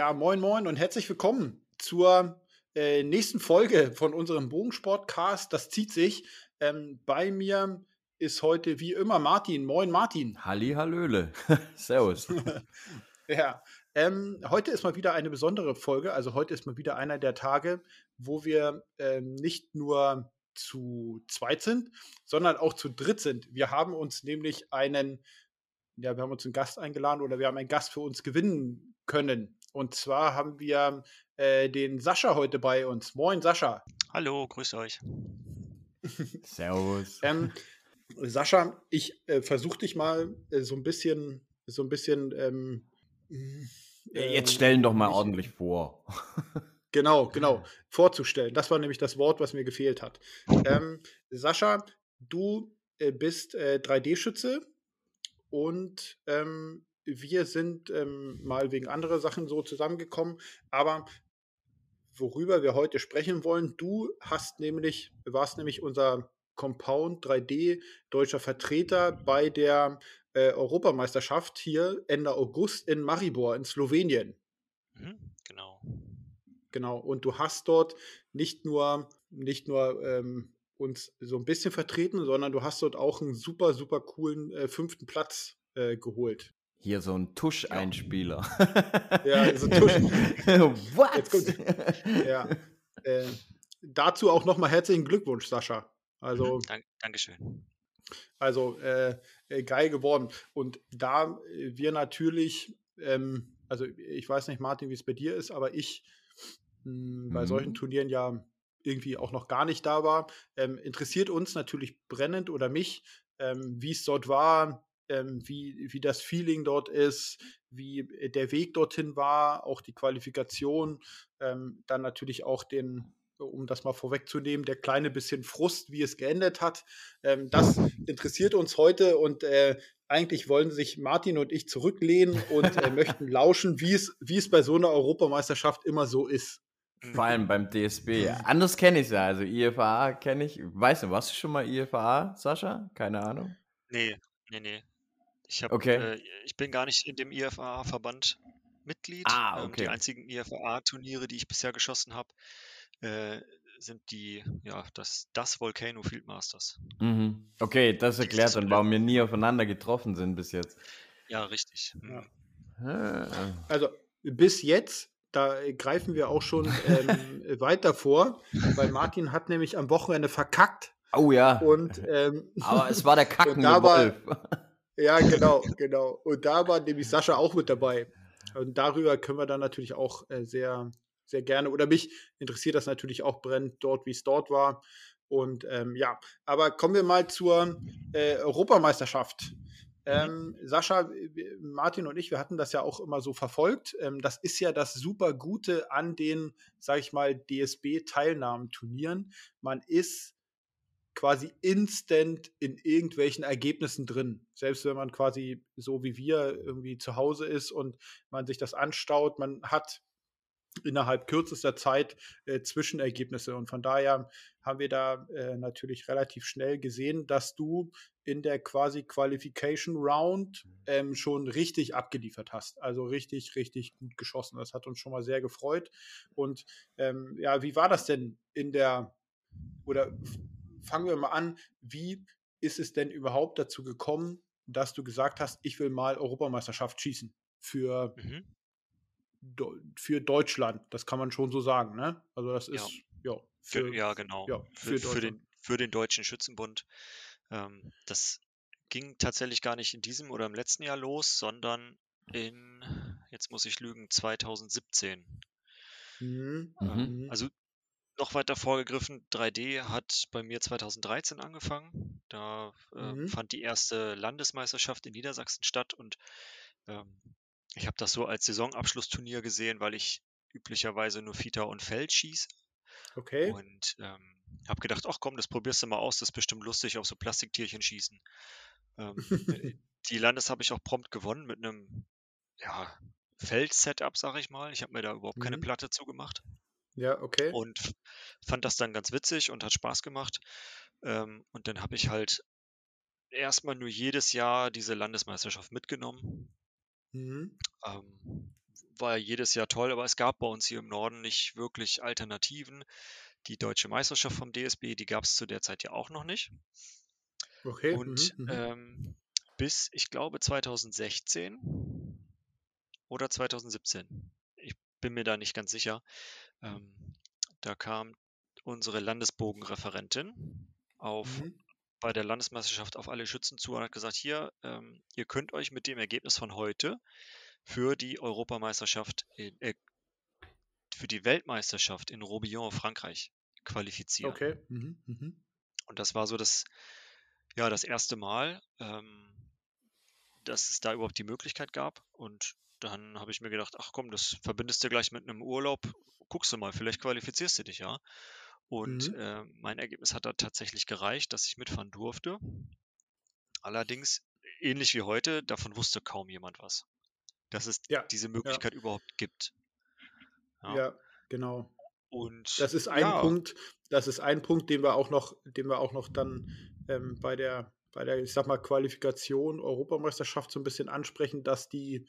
Ja, moin, moin und herzlich willkommen zur äh, nächsten Folge von unserem Bogensportcast. Das zieht sich. Ähm, bei mir ist heute wie immer Martin. Moin, Martin. Halli, Hallöle. Servus. ja, ähm, heute ist mal wieder eine besondere Folge. Also heute ist mal wieder einer der Tage, wo wir ähm, nicht nur zu zweit sind, sondern auch zu dritt sind. Wir haben uns nämlich einen, ja, wir haben uns einen Gast eingeladen oder wir haben einen Gast für uns gewinnen können. Und zwar haben wir äh, den Sascha heute bei uns. Moin, Sascha. Hallo, grüß euch. Servus. ähm, Sascha, ich äh, versuche dich mal äh, so ein bisschen, so ein bisschen. Ähm, Jetzt stellen doch mal ich, ordentlich vor. genau, genau, vorzustellen. Das war nämlich das Wort, was mir gefehlt hat. Ähm, Sascha, du äh, bist 3D-Schütze äh, und ähm, wir sind ähm, mal wegen anderer Sachen so zusammengekommen, aber worüber wir heute sprechen wollen, du hast nämlich, warst nämlich unser Compound 3D deutscher Vertreter bei der äh, Europameisterschaft hier Ende August in Maribor in Slowenien. Mhm, genau. Genau. Und du hast dort nicht nur, nicht nur ähm, uns so ein bisschen vertreten, sondern du hast dort auch einen super, super coolen äh, fünften Platz äh, geholt. Hier so ein Tuscheinspieler. Ja, so Tusch. What? Ja. Äh, dazu auch nochmal herzlichen Glückwunsch, Sascha. Also, mhm, Dank, Dankeschön. Also äh, äh, geil geworden. Und da wir natürlich, ähm, also ich weiß nicht, Martin, wie es bei dir ist, aber ich mh, hm, bei mhm. solchen Turnieren ja irgendwie auch noch gar nicht da war, ähm, interessiert uns natürlich brennend oder mich, ähm, wie es dort war, ähm, wie, wie das Feeling dort ist, wie äh, der Weg dorthin war, auch die Qualifikation, ähm, dann natürlich auch den, um das mal vorwegzunehmen, der kleine bisschen Frust, wie es geendet hat. Ähm, das interessiert uns heute und äh, eigentlich wollen sich Martin und ich zurücklehnen und äh, möchten lauschen, wie es, wie es bei so einer Europameisterschaft immer so ist. Vor allem beim DSB. Anders kenne ich es ja. Also IFA kenne ich. Weißt du, warst du schon mal IFA, Sascha? Keine Ahnung. Nee, nee, nee. Ich, hab, okay. äh, ich bin gar nicht in dem IFA-Verband Mitglied. Ah, okay. Ähm, die einzigen IFA-Turniere, die ich bisher geschossen habe, äh, sind die, ja, das, das Volcano Field Masters. Mhm. Okay, das erklärt dann, warum wir nie aufeinander getroffen sind bis jetzt. Ja, richtig. Mhm. Ja. Also bis jetzt, da greifen wir auch schon ähm, weiter vor, weil Martin hat nämlich am Wochenende verkackt. Oh ja. Und, ähm, Aber es war der kackende Wolf. Ja, genau, genau. Und da war nämlich Sascha auch mit dabei. Und darüber können wir dann natürlich auch äh, sehr, sehr gerne, oder mich interessiert das natürlich auch brennend dort, wie es dort war. Und ähm, ja, aber kommen wir mal zur äh, Europameisterschaft. Ähm, Sascha, Martin und ich, wir hatten das ja auch immer so verfolgt. Ähm, das ist ja das super Gute an den, sag ich mal, DSB-Teilnahmeturnieren. Man ist quasi instant in irgendwelchen Ergebnissen drin. Selbst wenn man quasi so wie wir irgendwie zu Hause ist und man sich das anstaut, man hat innerhalb kürzester Zeit äh, Zwischenergebnisse. Und von daher haben wir da äh, natürlich relativ schnell gesehen, dass du in der quasi Qualification Round ähm, schon richtig abgeliefert hast. Also richtig, richtig gut geschossen. Das hat uns schon mal sehr gefreut. Und ähm, ja, wie war das denn in der oder fangen wir mal an, wie ist es denn überhaupt dazu gekommen, dass du gesagt hast, ich will mal Europameisterschaft schießen für, mhm. für Deutschland? Das kann man schon so sagen, ne? Also das ist, ja, ja, für, für, ja genau. Ja, für, für, den, für den Deutschen Schützenbund. Ähm, das ging tatsächlich gar nicht in diesem oder im letzten Jahr los, sondern in, jetzt muss ich lügen, 2017. Mhm. Ähm, mhm. Also noch weiter vorgegriffen, 3D hat bei mir 2013 angefangen. Da äh, mhm. fand die erste Landesmeisterschaft in Niedersachsen statt und ähm, ich habe das so als Saisonabschlussturnier gesehen, weil ich üblicherweise nur Fita und Feld schieße. Okay. Und ähm, habe gedacht, ach komm, das probierst du mal aus, das ist bestimmt lustig auf so Plastiktierchen schießen. Ähm, äh, die Landes habe ich auch prompt gewonnen mit einem ja, Feld-Setup, sag ich mal. Ich habe mir da überhaupt mhm. keine Platte zugemacht. Ja, okay. Und fand das dann ganz witzig und hat Spaß gemacht. Ähm, und dann habe ich halt erstmal nur jedes Jahr diese Landesmeisterschaft mitgenommen. Mhm. Ähm, war jedes Jahr toll, aber es gab bei uns hier im Norden nicht wirklich Alternativen. Die deutsche Meisterschaft vom DSB, die gab es zu der Zeit ja auch noch nicht. Okay. Und mhm, mhm. ähm, bis, ich glaube, 2016 oder 2017, ich bin mir da nicht ganz sicher, ähm, da kam unsere Landesbogenreferentin auf mhm. bei der Landesmeisterschaft auf alle Schützen zu und hat gesagt, hier, ähm, ihr könnt euch mit dem Ergebnis von heute für die Europameisterschaft, in, äh, für die Weltmeisterschaft in Robillon, Frankreich qualifizieren. Okay. Mhm. Mhm. Und das war so das, ja, das erste Mal, ähm, dass es da überhaupt die Möglichkeit gab. Und dann habe ich mir gedacht, ach komm, das verbindest du gleich mit einem Urlaub. Guckst du mal, vielleicht qualifizierst du dich ja. Und mhm. äh, mein Ergebnis hat da tatsächlich gereicht, dass ich mitfahren durfte. Allerdings, ähnlich wie heute, davon wusste kaum jemand was dass es ja, diese Möglichkeit ja. überhaupt gibt. Ja, ja genau. Und das ist ein Punkt, das ist ein Punkt, den wir auch noch, den wir auch noch dann ähm, bei der, bei der, ich sag mal, Qualifikation Europameisterschaft so ein bisschen ansprechen, dass die,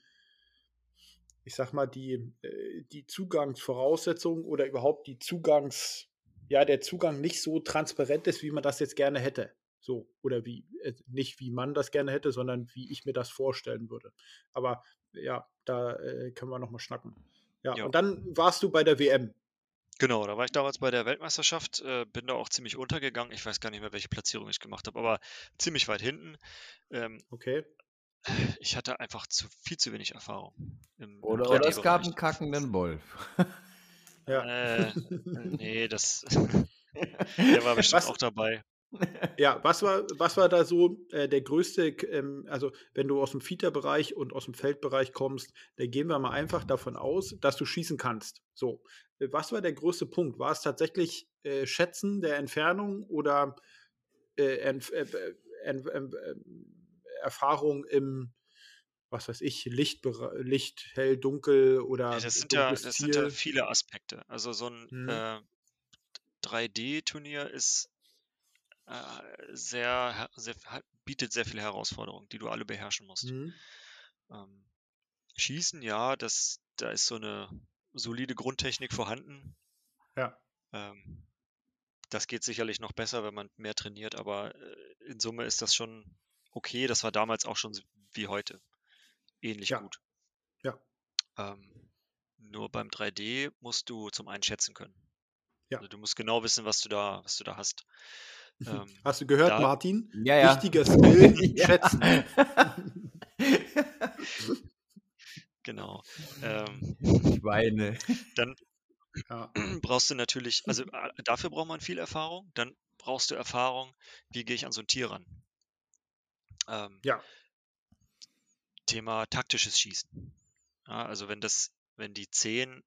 ich sag mal, die, äh, die Zugangsvoraussetzungen oder überhaupt die Zugangs, ja, der Zugang nicht so transparent ist, wie man das jetzt gerne hätte. So, oder wie, äh, nicht wie man das gerne hätte, sondern wie ich mir das vorstellen würde. Aber ja, da äh, können wir nochmal schnacken. Ja, ja, und dann warst du bei der WM. Genau, da war ich damals bei der Weltmeisterschaft, äh, bin da auch ziemlich untergegangen. Ich weiß gar nicht mehr, welche Platzierung ich gemacht habe, aber ziemlich weit hinten. Ähm, okay. Ich hatte einfach zu, viel zu wenig Erfahrung. Im, oder, im oder es gab einen kackenden Wolf. ja. Äh, nee, das. der war bestimmt Was? auch dabei. Ja, was war, was war da so äh, der größte, ähm, also wenn du aus dem Fieterbereich und aus dem Feldbereich kommst, da gehen wir mal einfach davon aus, dass du schießen kannst. So, was war der größte Punkt? War es tatsächlich äh, Schätzen der Entfernung oder äh, Entf äh, Erfahrung im, was weiß ich, Licht, Licht hell, dunkel oder. Ja, das, sind ja, das sind ja viele Aspekte. Also so ein hm. 3D-Turnier ist äh, sehr, sehr, bietet sehr viele Herausforderungen, die du alle beherrschen musst. Mhm. Ähm, Schießen, ja, das, da ist so eine solide Grundtechnik vorhanden. Ja. Ähm, das geht sicherlich noch besser, wenn man mehr trainiert, aber äh, in Summe ist das schon okay. Das war damals auch schon wie heute. Ähnlich ja. gut. Ja. Ähm, nur beim 3D musst du zum einen schätzen können. Ja. Also du musst genau wissen, was du da, was du da hast. Ähm, Hast du gehört, da, Martin? Ja, ja. Wichtiger Skill, schätzen. genau. Ähm, Schweine. Dann ja. brauchst du natürlich, also äh, dafür braucht man viel Erfahrung. Dann brauchst du Erfahrung, wie gehe ich an so ein Tier ran. Ähm, ja. Thema taktisches Schießen. Ja, also wenn das, wenn die 10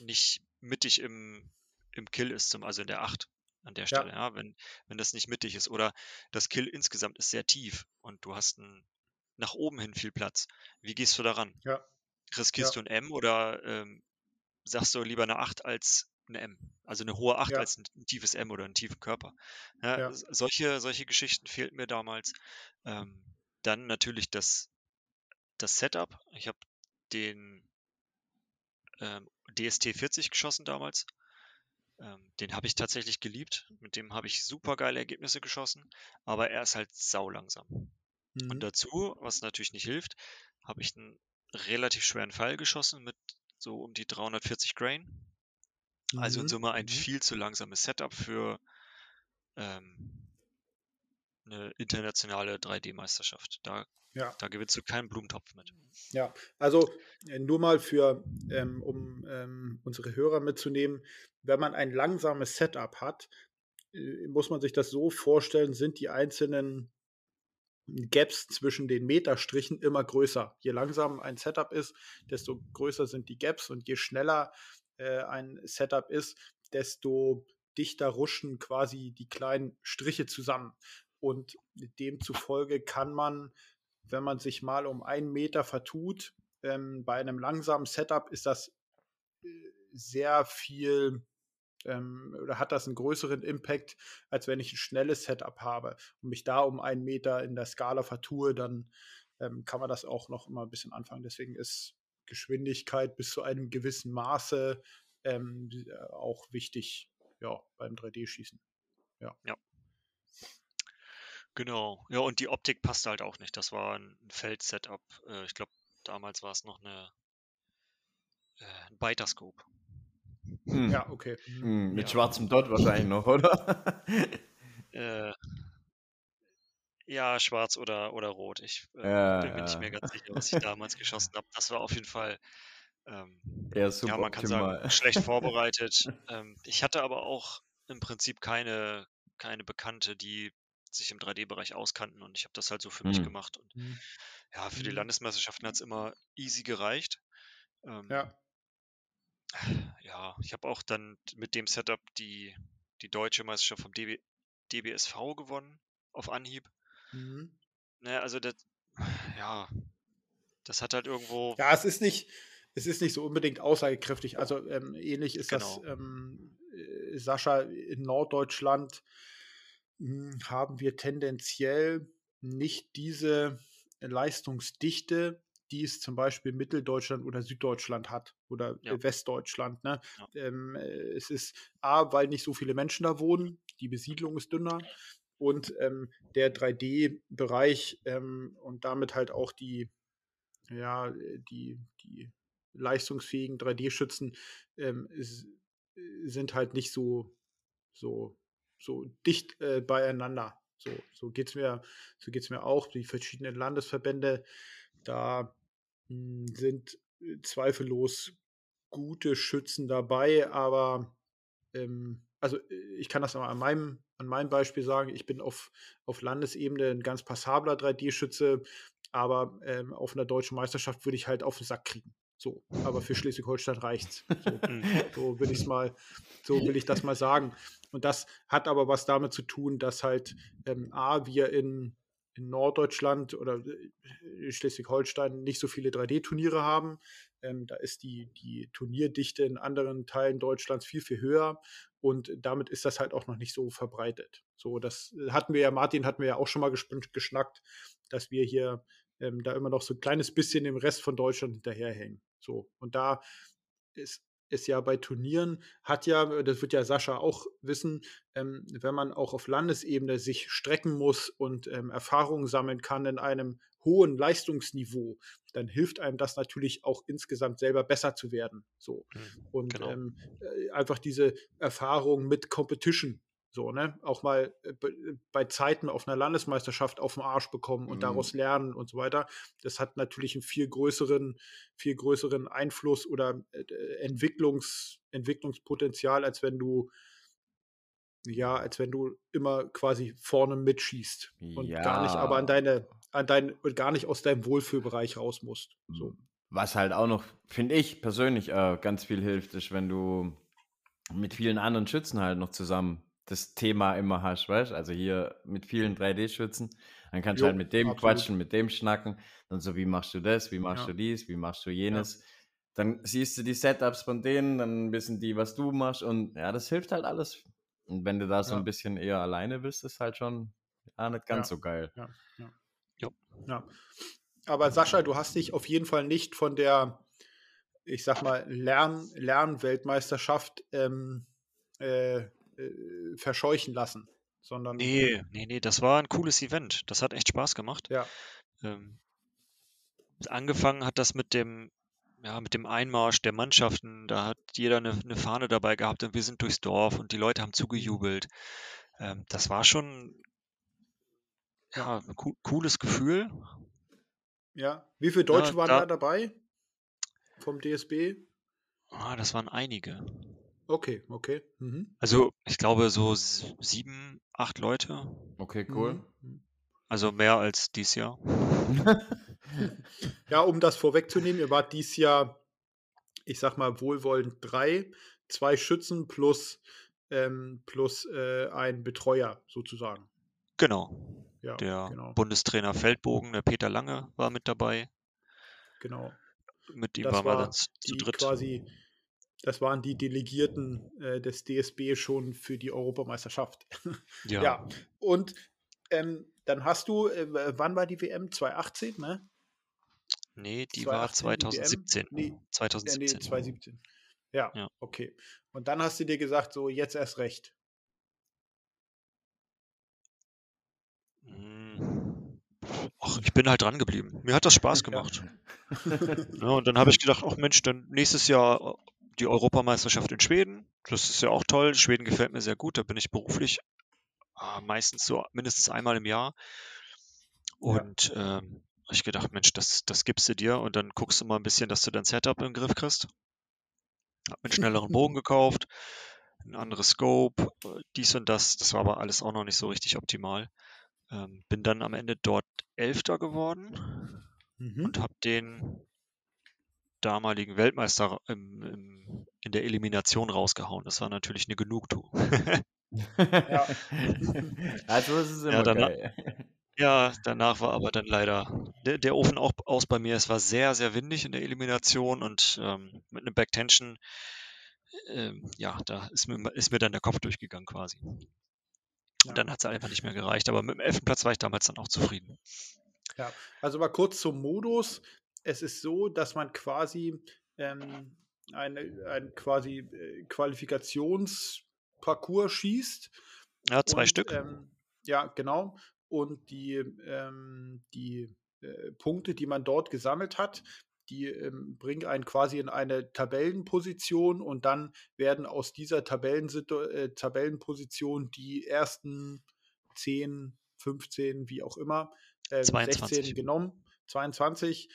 nicht mittig im, im Kill ist, zum, also in der 8, an der Stelle, ja. ja, wenn, wenn das nicht mittig ist. Oder das Kill insgesamt ist sehr tief und du hast ein, nach oben hin viel Platz. Wie gehst du daran? Ja. Riskierst ja. du ein M oder ähm, sagst du lieber eine 8 als eine M? Also eine hohe 8 ja. als ein, ein, tiefes M oder einen tiefen Körper. Ja, solche, solche Geschichten fehlten mir damals. Ähm, dann natürlich das, das Setup. Ich habe den ähm, DST 40 geschossen damals. Ähm, den habe ich tatsächlich geliebt. Mit dem habe ich super geile Ergebnisse geschossen, aber er ist halt saulangsam. Mhm. Und dazu, was natürlich nicht hilft, habe ich einen relativ schweren Pfeil geschossen mit so um die 340 Grain. Also in mhm. Summe ein mhm. viel zu langsames Setup für ähm, eine internationale 3D-Meisterschaft. Da, ja. da gewinnst du keinen Blumentopf mit. Ja, also äh, nur mal für, ähm, um ähm, unsere Hörer mitzunehmen, wenn man ein langsames Setup hat, äh, muss man sich das so vorstellen, sind die einzelnen Gaps zwischen den Meterstrichen immer größer. Je langsamer ein Setup ist, desto größer sind die Gaps und je schneller äh, ein Setup ist, desto dichter ruschen quasi die kleinen Striche zusammen. Und demzufolge kann man, wenn man sich mal um einen Meter vertut, ähm, bei einem langsamen Setup ist das äh, sehr viel ähm, oder hat das einen größeren Impact, als wenn ich ein schnelles Setup habe und mich da um einen Meter in der Skala vertue, dann ähm, kann man das auch noch immer ein bisschen anfangen. Deswegen ist Geschwindigkeit bis zu einem gewissen Maße ähm, auch wichtig ja, beim 3D-Schießen. Ja. ja. Genau. Ja, und die Optik passte halt auch nicht. Das war ein Feld-Setup. Äh, ich glaube, damals war es noch eine äh, ein Biter-Scope. Hm. Ja, okay. Hm, mit ja. schwarzem Dot wahrscheinlich noch, oder? äh, ja, schwarz oder, oder rot. Ich äh, ja, bin mir nicht mehr ganz sicher, was ich damals geschossen habe. Das war auf jeden Fall, ähm, ja, ja, man kann sagen, schlecht vorbereitet. ähm, ich hatte aber auch im Prinzip keine, keine Bekannte, die sich im 3D-Bereich auskannten und ich habe das halt so für hm. mich gemacht. Und hm. ja, für die hm. Landesmeisterschaften hat es immer easy gereicht. Ähm, ja. Ja, ich habe auch dann mit dem Setup die, die deutsche Meisterschaft vom DB, DBSV gewonnen auf Anhieb. Mhm. Naja, also das, ja, das hat halt irgendwo. Ja, es ist nicht, es ist nicht so unbedingt aussagekräftig. Also ähm, ähnlich ist genau. das, ähm, äh, Sascha, in Norddeutschland mh, hm, haben wir tendenziell nicht diese Leistungsdichte, die es zum Beispiel Mitteldeutschland oder Süddeutschland hat oder ja. Westdeutschland. Ne? Ja. Ähm, äh, es ist A, weil nicht so viele Menschen da wohnen, die Besiedlung ist dünner und ähm, der 3D-Bereich ähm, und damit halt auch die, ja, die, die leistungsfähigen 3D-Schützen ähm, sind halt nicht so, so, so dicht äh, beieinander. So, so geht es mir, so geht's mir auch. Die verschiedenen Landesverbände, da mh, hm, sind äh, zweifellos gute Schützen dabei, aber ähm, also äh, ich kann das mal an meinem, an meinem Beispiel sagen, ich bin auf, auf Landesebene ein ganz passabler 3D-Schütze, aber ähm, auf einer deutschen Meisterschaft würde ich halt auf den Sack kriegen. So, aber für Schleswig-Holstein reicht's. So, mhm. so will ich mal, so will ich das mal sagen. Und das hat aber was damit zu tun, dass halt ähm, A, wir in, in Norddeutschland oder äh, Schleswig-Holstein nicht so viele 3D-Turniere haben. Ähm, da ist die, die Turnierdichte in anderen Teilen Deutschlands viel, viel höher. Und damit ist das halt auch noch nicht so verbreitet. So, das hatten wir ja, Martin hatten wir ja auch schon mal geschnackt, dass wir hier ähm, da immer noch so ein kleines bisschen dem Rest von Deutschland hinterherhängen. So, und da ist ist ja bei Turnieren, hat ja, das wird ja Sascha auch wissen, ähm, wenn man auch auf Landesebene sich strecken muss und ähm, Erfahrungen sammeln kann in einem hohen Leistungsniveau, dann hilft einem das natürlich auch insgesamt selber besser zu werden. So. Mhm, und genau. ähm, äh, einfach diese Erfahrung mit Competition so, ne? Auch mal äh, äh, bei Zeiten auf einer Landesmeisterschaft auf den Arsch bekommen und mhm. daraus lernen und so weiter. Das hat natürlich einen viel größeren, viel größeren Einfluss oder Entwicklungs, Entwicklungspotenzial, als wenn du ja, als wenn du immer quasi vorne mitschießt und ja. gar nicht aber an deine, an dein, gar nicht aus deinem Wohlfühlbereich raus musst. So. Was halt auch noch, finde ich persönlich, äh, ganz viel hilft, ist, wenn du mit vielen anderen Schützen halt noch zusammen das Thema immer hast, weißt Also hier mit vielen 3D-Schützen, dann kannst jo, du halt mit dem absolut. quatschen, mit dem schnacken, dann so, wie machst du das, wie machst ja. du dies, wie machst du jenes. Ja. Dann siehst du die Setups von denen, dann wissen die, was du machst und ja, das hilft halt alles. Und wenn du da so ja. ein bisschen eher alleine bist, ist halt schon ja, nicht ganz so geil. Ja, ja. ja. Aber Sascha, du hast dich auf jeden Fall nicht von der, ich sag mal, Lern Lernweltmeisterschaft ähm, äh, äh, verscheuchen lassen. Sondern nee, nee, nee, das war ein cooles Event. Das hat echt Spaß gemacht. Ja. Ähm, angefangen hat das mit dem, ja, mit dem Einmarsch der Mannschaften. Da hat jeder eine, eine Fahne dabei gehabt und wir sind durchs Dorf und die Leute haben zugejubelt. Ähm, das war schon ja, ein co cooles Gefühl. Ja, wie viele Deutsche ja, waren da, da dabei? Vom DSB? Ah, das waren einige. Okay, okay. Mhm. Also ich glaube so sieben, acht Leute. Okay, cool. Mhm. Also mehr als dies Jahr. ja, um das vorwegzunehmen, ihr wart dies Jahr, ich sag mal, wohlwollend drei, zwei Schützen plus, ähm, plus äh, ein Betreuer sozusagen. Genau. Ja, der genau. Bundestrainer Feldbogen, der Peter Lange, war mit dabei. Genau. Mit ihm das waren wir dann zu dritt. quasi das waren die Delegierten äh, des DSB schon für die Europameisterschaft. Ja. ja. Und ähm, dann hast du, äh, wann war die WM? 2018, ne? Nee, die war 2017. Nee, 2017. nee, 2017. Ja, ja, okay. Und dann hast du dir gesagt, so jetzt erst recht. Ach, ich bin halt dran geblieben. Mir hat das Spaß gemacht. ja, und dann habe ich gedacht, ach Mensch, dann nächstes Jahr äh, die Europameisterschaft in Schweden. Das ist ja auch toll. Schweden gefällt mir sehr gut. Da bin ich beruflich äh, meistens so mindestens einmal im Jahr. Und ja. ähm, ich gedacht, Mensch, das, das gibst du dir und dann guckst du mal ein bisschen, dass du dein Setup im Griff kriegst. Hab mir einen schnelleren Bogen gekauft, ein anderes Scope, äh, dies und das. Das war aber alles auch noch nicht so richtig optimal. Ähm, bin dann am Ende dort Elfter geworden mhm. und habe den damaligen Weltmeister im, im, in der Elimination rausgehauen. Das war natürlich eine Genugtuung. ja. also ist es immer ja, danach, geil. Ja, danach war aber dann leider der, der, Ofen auch aus bei mir. Es war sehr, sehr windig in der Elimination und ähm, mit einem Backtension, ähm, ja, da ist mir, ist mir dann der Kopf durchgegangen quasi. Und dann hat es einfach nicht mehr gereicht. Aber mit dem elften Platz war ich damals dann auch zufrieden. Ja, also mal kurz zum Modus. Es ist so, dass man quasi ähm, eine, ein quasi äh, Qualifikationsparcours schießt. Ja, zwei und, Stück. Ähm, ja, genau und die, ähm, die äh, Punkte, die man dort gesammelt hat, die ähm, bringen einen quasi in eine Tabellenposition und dann werden aus dieser äh, Tabellenposition die ersten 10, 15, wie auch immer, äh, 16 genommen, 22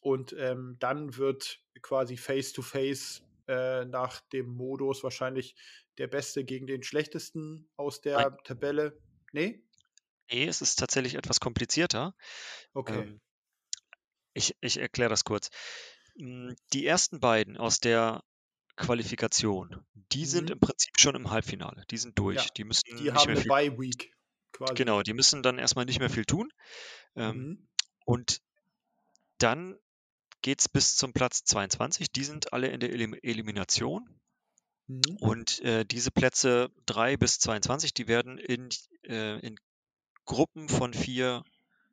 und ähm, dann wird quasi Face-to-Face -face, äh, nach dem Modus wahrscheinlich der Beste gegen den Schlechtesten aus der Nein. Tabelle. Nee? Nee, es ist tatsächlich etwas komplizierter. Okay. Ähm, ich ich erkläre das kurz. Hm, die ersten beiden aus der Qualifikation, die sind mhm. im Prinzip schon im Halbfinale. Die sind durch. Ja, Die müssen die nicht haben eine Bye Week quasi. Genau, die müssen dann erstmal nicht mehr viel tun. Ähm, mhm. Und dann geht es bis zum Platz 22. Die sind alle in der Elim Elimination. Mhm. Und äh, diese Plätze 3 bis 22, die werden in, äh, in Gruppen von vier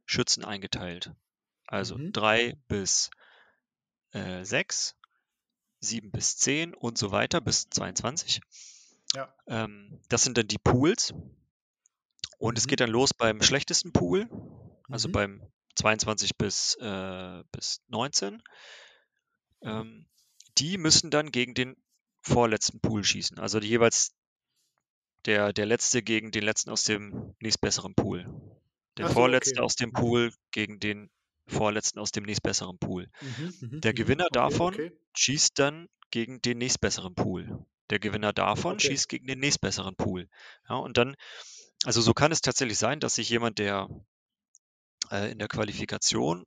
Schützen eingeteilt. Also mhm. drei bis äh, sechs, sieben bis zehn und so weiter bis 22. Ja. Ähm, das sind dann die Pools. Und mhm. es geht dann los beim schlechtesten Pool, also mhm. beim 22 bis, äh, bis 19. Ähm, die müssen dann gegen den vorletzten Pool schießen. Also jeweils der, der letzte gegen den letzten aus dem nächstbesseren Pool. Der so, vorletzte okay. aus dem Pool gegen den vorletzten aus dem nächstbesseren Pool. Mhm, mhm der mhm. Gewinner okay, davon okay. schießt dann gegen den nächstbesseren Pool. Der Gewinner davon schießt gegen den nächstbesseren Pool. Ja, und dann, also so kann es tatsächlich sein, dass sich jemand, der äh, in der Qualifikation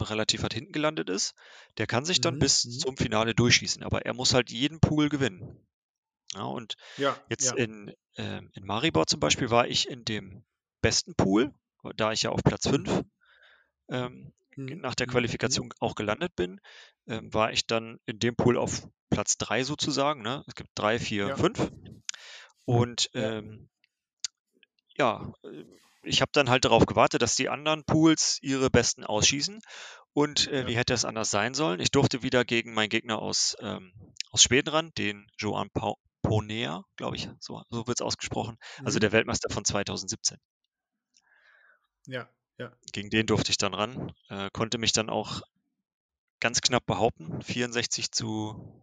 relativ weit hinten gelandet ist, der kann sich dann mhm, bis mhm. zum Finale durchschießen. Aber er muss halt jeden Pool gewinnen. Ja, und ja, jetzt ja. In, äh, in Maribor zum Beispiel war ich in dem besten Pool, da ich ja auf Platz 5 ähm, mhm. nach der mhm, Qualifikation mhm. auch gelandet bin, ähm, war ich dann in dem Pool auf Platz 3 sozusagen. Ne? Es gibt 3, 4, 5. Und ähm, ja, äh, ich habe dann halt darauf gewartet, dass die anderen Pools ihre Besten ausschießen. Und äh, wie hätte es anders sein sollen? Ich durfte wieder gegen meinen Gegner aus, ähm, aus Schweden ran, den Joan Pau Ponea, glaube ich, so, so wird es ausgesprochen. Also mhm. Also der Weltmeister von 2017. Ja, ja. Gegen den durfte ich dann ran, äh, konnte mich dann auch ganz knapp behaupten. 64 zu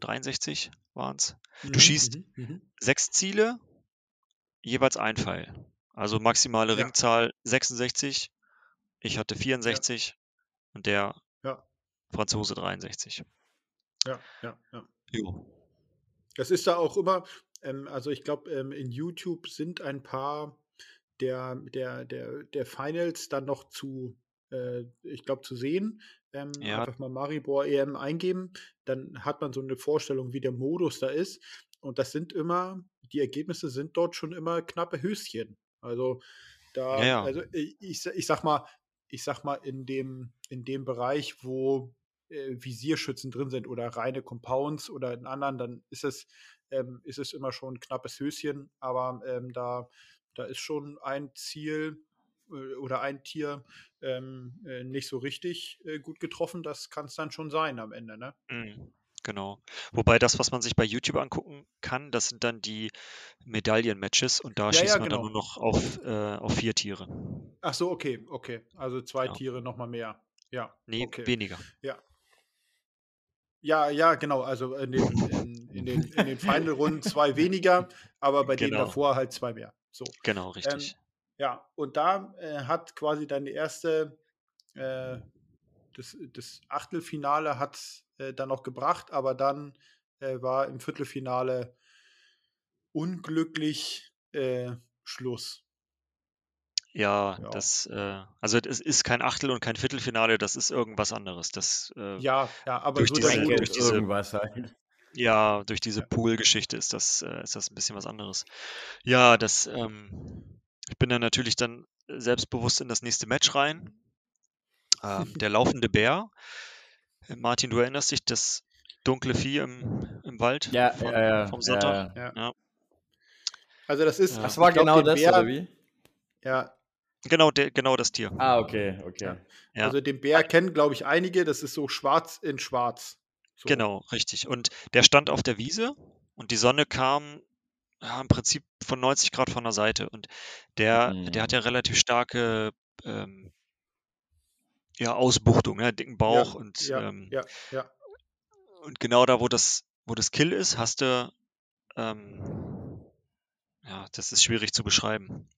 63 waren es. Mhm, du schießt mhm, mhm, sechs Ziele, jeweils ein Pfeil. Also maximale ja. Ringzahl 66. Ich hatte 64 ja. und der ja. Franzose 63. Ja, ja, ja. Jo. Das ist da auch immer, ähm, also ich glaube, ähm, in YouTube sind ein paar der, der, der, der Finals dann noch zu, äh, ich glaube, zu sehen. Ähm, ja. Einfach mal Maribor EM eingeben, dann hat man so eine Vorstellung, wie der Modus da ist. Und das sind immer, die Ergebnisse sind dort schon immer knappe Höschen. Also da, ja, ja. also ich, ich sag mal, ich sag mal, in dem, in dem Bereich, wo äh, Visierschützen drin sind oder reine Compounds oder in anderen, dann ist es, ähm, ist es immer schon ein knappes Höschen, aber ähm, da, da ist schon ein Ziel, äh, oder ein Tier ähm, äh, nicht so richtig äh, gut getroffen. Das kann es dann schon sein am Ende, ne? Mhm. Genau. Wobei das, was man sich bei YouTube angucken kann, das sind dann die Medaillen-Matches und da Ja, schießt ja, man dann genau. nur noch auf, äh, auf vier Tiere. Ach so, okay, okay. Also zwei Ja. Tiere nochmal mehr. Ja, Nee, okay. weniger. Ja. Ja, ja, genau. Also in den, in, in den, in den Final-Runden zwei weniger, aber bei denen Genau. davor halt zwei mehr. So. Genau, richtig. Ja, und da äh, hat quasi dann die erste, äh, das, das Achtelfinale hat äh, dann noch gebracht, aber dann äh, war im Viertelfinale unglücklich äh, Schluss. Ja, Ja. das, äh, also es ist kein Achtel- und kein Viertelfinale, das ist irgendwas anderes. Das, äh, Ja, ja, aber Durch so diese- durch diese- irgendwas halt. Ja, durch diese. Pool-Geschichte ist das, äh, ist das ein bisschen was anderes. Ja, das, ähm, ich bin dann natürlich dann selbstbewusst in das nächste Match rein. Ähm, der laufende Bär. Äh, Martin, du erinnerst dich, das dunkle Vieh im, im Wald Ja, von, ja, ja, vom Sonntag? ja. Ja. Also das ist. Ja. Das war genau das, Bär, oder wie? Ja, Genau, der, genau das Tier. Ah, okay, okay. Ja. also den Bär kennen, glaube ich, einige. Das ist so schwarz in schwarz. So. Genau, richtig. Und der stand auf der Wiese und die Sonne kam ja, im Prinzip von 90 Grad von der Seite. Und der, der hat Mhm. ja relativ starke ähm, ja, Ausbuchtung, ne? dicken Bauch ja, und, ja, ähm, ja. und genau da, wo das, wo das Kill ist, hast du ähm, ja, das ist schwierig zu beschreiben.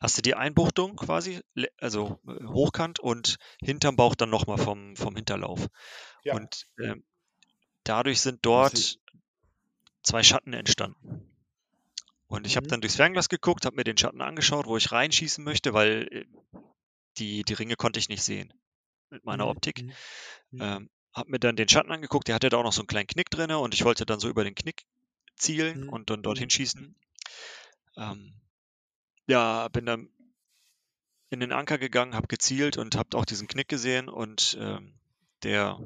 Hast du die Einbuchtung quasi, also äh, hochkant und hinterm Bauch dann nochmal vom, vom Hinterlauf. Ja. Und ähm, dadurch sind dort zwei Schatten entstanden. Und ich habe Mhm. dann durchs Fernglas geguckt, habe mir den Schatten angeschaut, wo ich reinschießen möchte, weil äh, die, die Ringe konnte ich nicht sehen mit meiner Mhm, Optik. mhm. Ähm, habe mir dann den Schatten angeguckt, der hatte da auch noch so einen kleinen Knick drinne und ich wollte dann so über den Knick zielen und dann dorthin schießen. Ähm, ja, bin dann in den Anker gegangen, habe gezielt und habe auch diesen Knick gesehen und ähm, der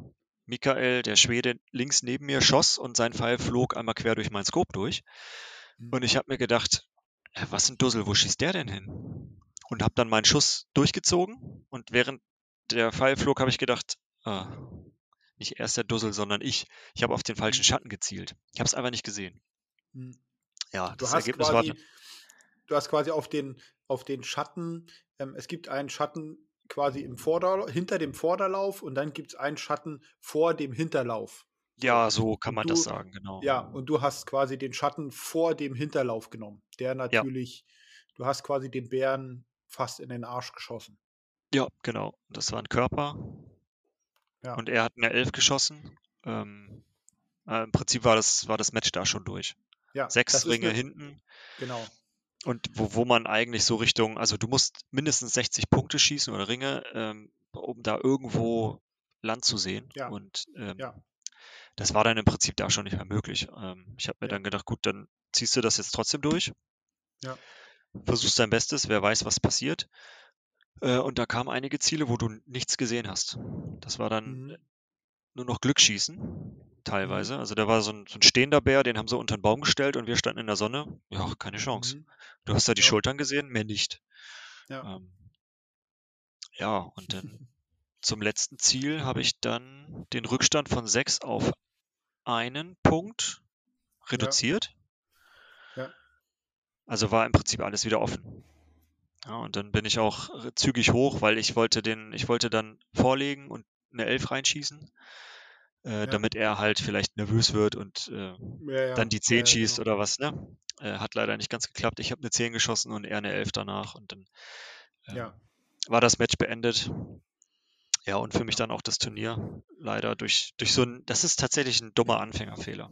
Michael, der Schwede, links neben mir schoss und sein Pfeil flog einmal quer durch mein Scope durch. Mhm. Und ich habe mir gedacht, was ein Dussel, wo schießt der denn hin? Und habe dann meinen Schuss durchgezogen und während der Pfeil flog, habe ich gedacht, ah, nicht erst der Dussel, sondern ich. Ich habe auf den falschen Schatten gezielt. Ich habe es einfach nicht gesehen. Mhm. Ja, Du das Ergebnis war du hast quasi auf den, auf den Schatten, ähm, es gibt einen Schatten quasi im Vorder, hinter dem Vorderlauf und dann gibt es einen Schatten vor dem Hinterlauf. ja, so kann man du- das sagen, genau. Ja, und du hast quasi den Schatten vor dem Hinterlauf genommen. Der natürlich, du hast quasi den Bären fast in den Arsch geschossen. Ja, genau. Das war ein Körper. Ja. Und er hat eine Elf geschossen. Ähm, äh, Im Prinzip war das, war das Match da schon durch. Ja, Sechs Ringe eine- hinten. Genau. Und wo, wo man eigentlich so Richtung, also du musst mindestens 60 Punkte schießen oder Ringe, ähm, um da irgendwo Land zu sehen. Ja. Und ähm, Ja. das war dann im Prinzip da schon nicht mehr möglich. Ähm, ich habe mir Ja. dann gedacht, gut, dann ziehst du das jetzt trotzdem durch. Ja. Versuchst dein Bestes, wer weiß, was passiert. Äh, und da kamen einige Ziele, wo du nichts gesehen hast. Das war dann Mhm. Nur noch Glücksschießen, teilweise. Also da war so ein, so ein stehender Bär, den haben sie unter den Baum gestellt und wir standen in der Sonne. Ja, keine Chance. Mhm. Du hast da die Ja. Schultern gesehen, mehr nicht. Ja. Ähm, ja, und dann zum letzten Ziel habe ich dann den Rückstand von sechs auf einen Punkt reduziert. Ja. Also war im Prinzip alles wieder offen. Ja, und dann bin ich auch äh, zügig hoch, weil ich wollte den, ich wollte dann vorlegen und eine Elf reinschießen, äh, Ja. damit er halt vielleicht nervös wird und äh, Ja, dann die 10 ja, schießt genau. oder was, ne? Äh, hat leider nicht ganz geklappt. Ich habe eine 10 geschossen und er eine 11 danach und dann ähm, Ja. war das Match beendet. Ja, und für mich dann auch das Turnier leider durch, durch so ein, das ist tatsächlich ein dummer Anfängerfehler.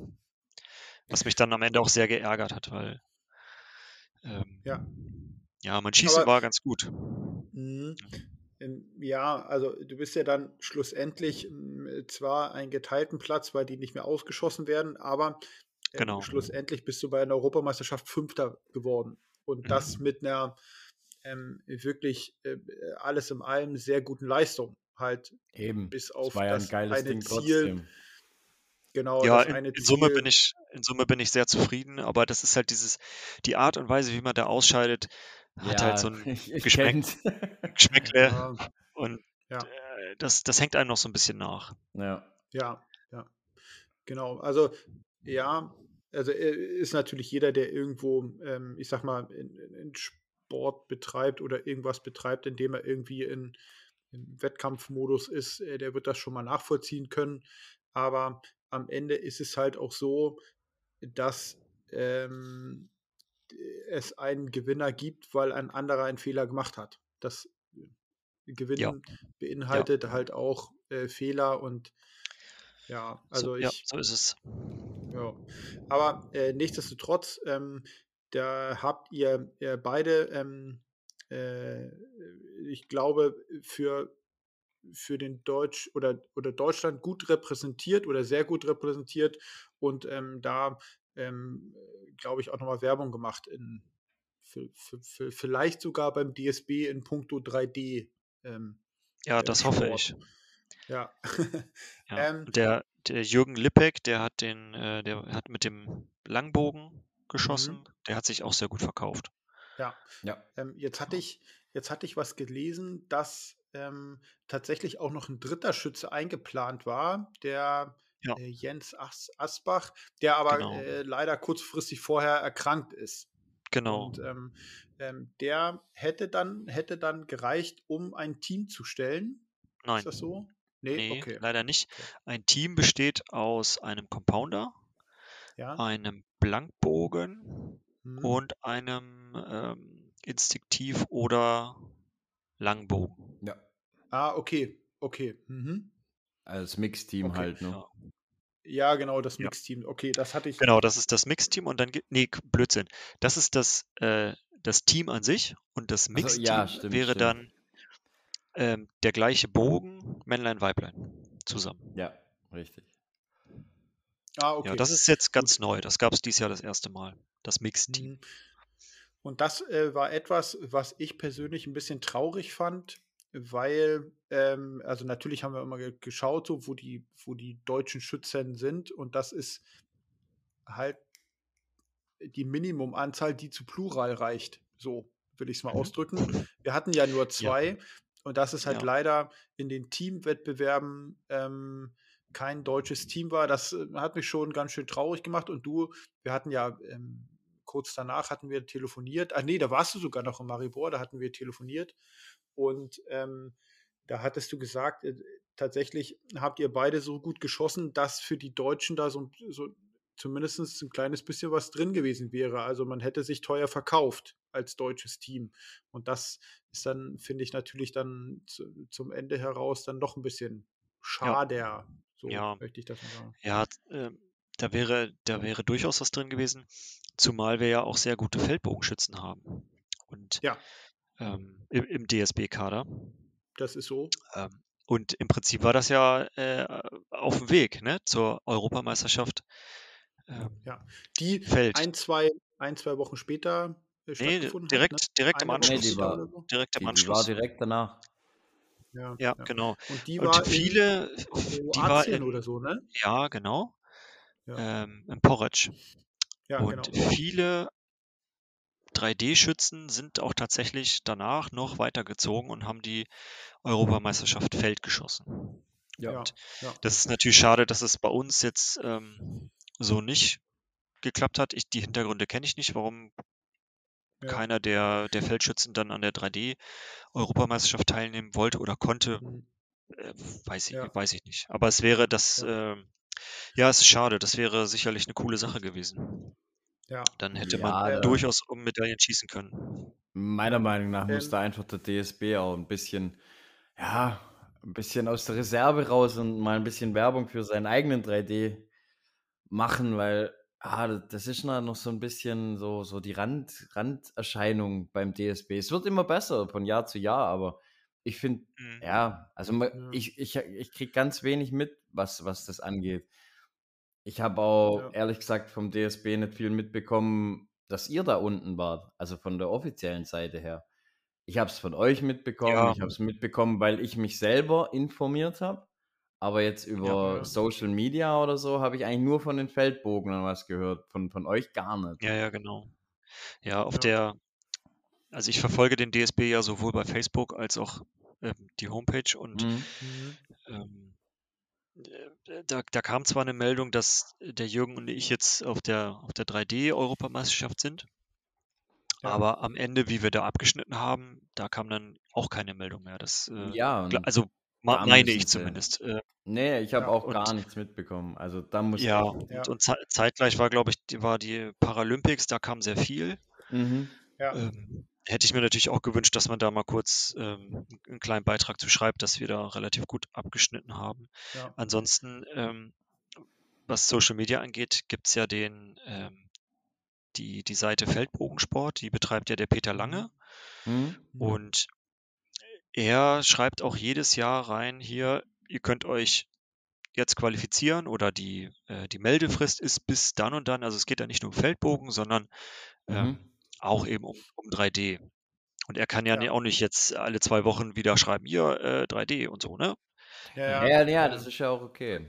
Was mich dann am Ende auch sehr geärgert hat, weil ähm, Ja. ja, mein Schießen Aber- war ganz gut. Mhm. Ähm, Ja, also du bist ja dann schlussendlich m, zwar einen geteilten Platz, weil die nicht mehr ausgeschossen werden, aber ähm, Genau. schlussendlich bist du bei einer Europameisterschaft Fünfter geworden. Und das Mhm. mit einer ähm, wirklich äh, alles in allem sehr guten Leistung. Halt Eben. bis Das auf war ja ein das geiles eine Ding Ziel, trotzdem. genau Ja, das in, eine in Summe Ziel. bin ich, in Summe bin ich sehr zufrieden, aber das ist halt dieses, die Art und Weise, wie man da ausscheidet, hat ja, halt so ein Geschmack, Geschmäckle ja. und ja. Äh, das, das hängt einem noch so ein bisschen nach. Ja. Ja, ja. Genau. Also, ja, also äh, ist natürlich jeder, der irgendwo, ähm, ich sag mal, in, in, Sport betreibt oder irgendwas betreibt, indem er irgendwie in, im Wettkampfmodus ist, äh, der wird das schon mal nachvollziehen können. Aber am Ende ist es halt auch so, dass ähm, es einen Gewinner gibt, weil ein anderer einen Fehler gemacht hat. Das Gewinnen ja. beinhaltet ja. halt auch äh, Fehler und ja, also so, ich. Ja, so ist es. Ja. Aber äh, nichtsdestotrotz, ähm, da habt ihr äh, beide, ähm, äh, ich glaube, für, für den Deutsch oder, oder Deutschland gut repräsentiert oder sehr gut repräsentiert und ähm, da ähm, glaube ich, auch nochmal Werbung gemacht in für, für, für, vielleicht sogar beim DSB in puncto 3D. Ähm, ja, das hoffe ich. Ja. ja. ähm, der, der Jürgen Lippeck, der hat den, äh, der hat mit dem Langbogen geschossen. Mhm. Der hat sich auch sehr gut verkauft. Ja. ja. Ähm, jetzt hatte ich, jetzt hatte ich was gelesen, dass ähm, tatsächlich auch noch ein dritter Schütze eingeplant war, der ja. äh, Jens As Asbach, der aber genau. äh, leider kurzfristig vorher erkrankt ist. Genau. Und ähm, ähm, der hätte dann, hätte dann gereicht, um ein Team zu stellen. Nein. Ist das so? Nee, nee okay. leider nicht. Ein Team besteht aus einem Compounder, ja. einem Blankbogen hm. und einem ähm, Instinktiv- oder Langbogen. Ja. Ah, okay. Okay. Mhm. Als Mixteam okay. halt, ne? Ja. genau, das Mixteam. Okay, das hatte ich. Genau, das ist das Mixteam und dann gibt. Nee, Blödsinn. Das ist das, äh, das Team an sich und das Mixteam also, ja, wäre stimmt. dann ähm, der gleiche Bogen, Männlein, Weiblein zusammen. Ja, richtig. Ah, okay. Ja, das ist jetzt ganz neu. Das gab es dieses Jahr das erste Mal. Das Mixteam. Mhm. Und das äh, war etwas, was ich persönlich ein bisschen traurig fand, weil, ähm, also natürlich haben wir immer geschaut, so, wo die, wo die deutschen Schützen sind und das ist halt die Minimumanzahl, die zu Plural reicht. So will ich es mal mhm. ausdrücken. Wir hatten ja nur zwei ja. und das ist halt ja. leider in den Teamwettbewerben ähm, kein deutsches Team war. Das äh, hat mich schon ganz schön traurig gemacht und du, wir hatten ja ähm, kurz danach hatten wir telefoniert. Ah nee, da warst du sogar noch in Maribor, da hatten wir telefoniert und ähm, da hattest du gesagt, äh, tatsächlich habt ihr beide so gut geschossen, dass für die Deutschen da so, so zumindest ein kleines bisschen was drin gewesen wäre. Also man hätte sich teuer verkauft als deutsches Team. Und das ist dann, finde ich, natürlich dann zu, zum Ende heraus dann doch ein bisschen schade. Ja. So ja. möchte ich das mal sagen. Ja, äh, da wäre, da wäre durchaus was drin gewesen, zumal wir ja auch sehr gute Feldbogenschützen haben. Und ja ähm, im, im DSB-Kader. Das ist so. Ähm, und im Prinzip war das ja äh, auf dem Weg ne, zur Europameisterschaft. Ähm, ja, die fällt. Ein, zwei, ein, zwei Wochen später äh, nee, direkt, hat, ne? direkt im Anschluss. Nee, die war, so. direkt im die, Anschluss. Die war direkt danach. Ja, ja, ja. genau. Und die war und viele, in die war in, oder so, ne? Ja, genau. Ja. Ähm, in Porridge. Ja, und genau. viele 3D-Schützen sind auch tatsächlich danach noch weitergezogen und haben die Europameisterschaft Feld geschossen. Ja, ja. Das ist natürlich schade, dass es bei uns jetzt ähm, so nicht geklappt hat. Ich, die Hintergründe kenne ich nicht, warum ja. keiner der, der Feldschützen dann an der 3D-Europameisterschaft teilnehmen wollte oder konnte. Mhm. Äh, weiß, ich, ja. weiß ich nicht. Aber es wäre das. Äh, ja, es ist schade. Das wäre sicherlich eine coole Sache gewesen. Ja. Dann hätte ja, man ja. durchaus um Medaillen schießen können. Meiner Meinung nach ähm, muss da einfach der DSB auch ein bisschen, ja, ein bisschen aus der Reserve raus und mal ein bisschen Werbung für seinen eigenen 3D machen, weil ah, das ist noch so ein bisschen so, so die Rand, Randerscheinung beim DSB. Es wird immer besser von Jahr zu Jahr, aber ich finde, mhm. ja, also ja. ich, ich, ich kriege ganz wenig mit, was, was das angeht. Ich habe auch ja. ehrlich gesagt vom DSB nicht viel mitbekommen, dass ihr da unten wart, also von der offiziellen Seite her. Ich habe es von euch mitbekommen, ja. ich habe es mitbekommen, weil ich mich selber informiert habe. Aber jetzt über ja, Social Media oder so habe ich eigentlich nur von den Feldbogen was gehört, von, von euch gar nicht. Ja, ja, genau. Ja, auf der also ich verfolge den DSB ja sowohl bei Facebook als auch ähm, die Homepage und mhm. ähm, äh, da, da, kam zwar eine Meldung, dass der Jürgen und ich jetzt auf der, auf der 3D-Europameisterschaft sind, ja. aber am Ende, wie wir da abgeschnitten haben, da kam dann auch keine Meldung mehr. Das, äh, ja, also meine ich zumindest. Äh, nee, ich habe ja, auch gar nichts mitbekommen. Also da muss ja, und, ja. und zeitgleich war, glaube ich, war die Paralympics, da kam sehr viel. Mhm. Ja. Ähm, hätte ich mir natürlich auch gewünscht, dass man da mal kurz ähm, einen kleinen Beitrag zu schreibt, dass wir da relativ gut abgeschnitten haben. Ja. Ansonsten, ähm, was Social Media angeht, gibt es ja den, ähm, die, die Seite Feldbogensport, die betreibt ja der Peter Lange. Mhm. Und er schreibt auch jedes Jahr rein hier, ihr könnt euch jetzt qualifizieren oder die, äh, die Meldefrist ist bis dann und dann. Also es geht da nicht nur um Feldbogen, sondern ähm, mhm auch eben um, um 3D. Und er kann ja, ja, auch nicht jetzt alle zwei Wochen wieder schreiben, hier äh, 3D und so, ne? Ja, ja, ja, das ist ja auch okay.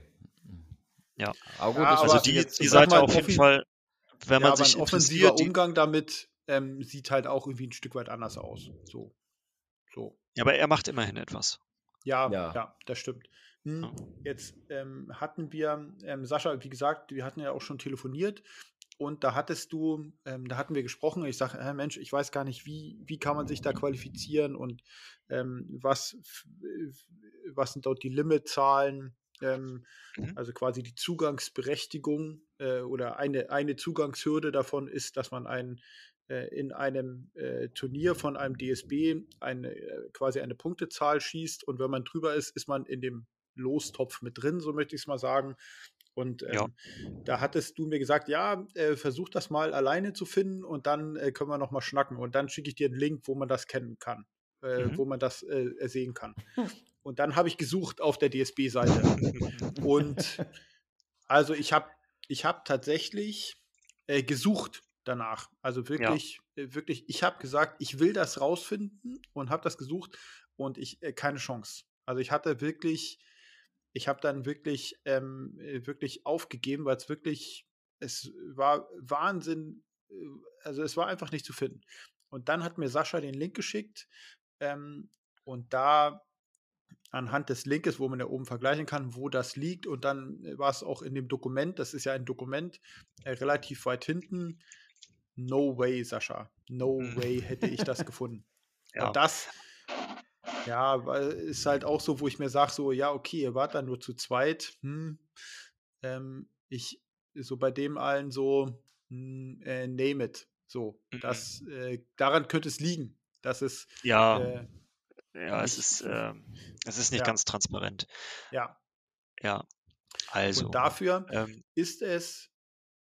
Ja, aber gut, also die, jetzt, die Seite auf jeden Fall, wenn man sich ein offensiver Umgang damit ähm, sieht halt auch irgendwie ein Stück weit anders aus. So. so. Ja, aber er macht immerhin etwas. Ja, ja, ja das stimmt. Hm, jetzt ähm, hatten wir, ähm, Sascha, wie gesagt, wir hatten ja auch schon telefoniert und da hattest du, ähm, da hatten wir gesprochen. Ich sage, äh, Mensch, ich weiß gar nicht, wie, wie kann man sich da qualifizieren und ähm, was, was sind dort die Limitzahlen, ähm, mhm. also quasi die Zugangsberechtigung äh, oder eine, eine Zugangshürde davon ist, dass man ein, äh, in einem äh, Turnier von einem DSB eine, äh, quasi eine Punktezahl schießt und wenn man drüber ist, ist man in dem Lostopf mit drin, so möchte ich es mal sagen. Und ähm, ja. da hattest du mir gesagt, ja, äh, versuch das mal alleine zu finden und dann äh, können wir noch mal schnacken. Und dann schicke ich dir einen Link, wo man das kennen kann, äh, mhm. wo man das äh, sehen kann. Hm. Und dann habe ich gesucht auf der DSB-Seite. und also ich habe ich hab tatsächlich äh, gesucht danach. Also wirklich, ja. Äh, wirklich, ich habe gesagt, ich will das rausfinden und habe das gesucht und ich keine Chance. Also ich hatte wirklich ich habe dann wirklich, ähm, äh, wirklich aufgegeben, weil es wirklich, es war Wahnsinn, äh, also es war einfach nicht zu finden. Und dann hat mir Sascha den Link geschickt ähm, und da anhand des Linkes, wo man ja oben vergleichen kann, wo das liegt. Und dann äh, war es auch in dem Dokument, das ist ja ein Dokument, äh, relativ weit hinten. No way, Sascha. No mhm. way hätte ich das gefunden. Ja. Und das, ja, weil ist halt auch so, wo ich mir sage, so, ja, okay, ihr wart dann nur zu zweit. Hm, ähm, ich, so bei dem allen so, hm, äh, name it. So, mhm. das, äh, daran könnte es liegen. Das ist. Ja. Äh, ja, es ist, äh, es ist nicht ja. ganz transparent. Ja. Ja. Also. Und dafür ähm, ist es,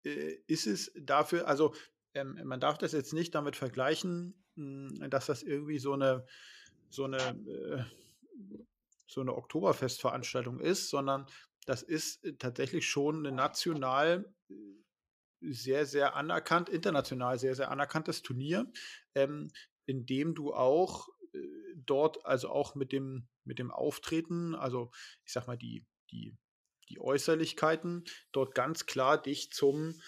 äh, ist es dafür, also ähm, man darf das jetzt nicht damit vergleichen, mh, hm, dass das irgendwie so eine so eine, äh, so eine Oktoberfestveranstaltung ist, sondern das ist äh, tatsächlich schon eine national äh, sehr, sehr anerkannt, international sehr, sehr anerkanntes Turnier, ähm, in dem du auch äh, dort, also auch mit dem, mit dem Auftreten, also ich sag mal, die, die, die Äußerlichkeiten, dort ganz klar dich zum,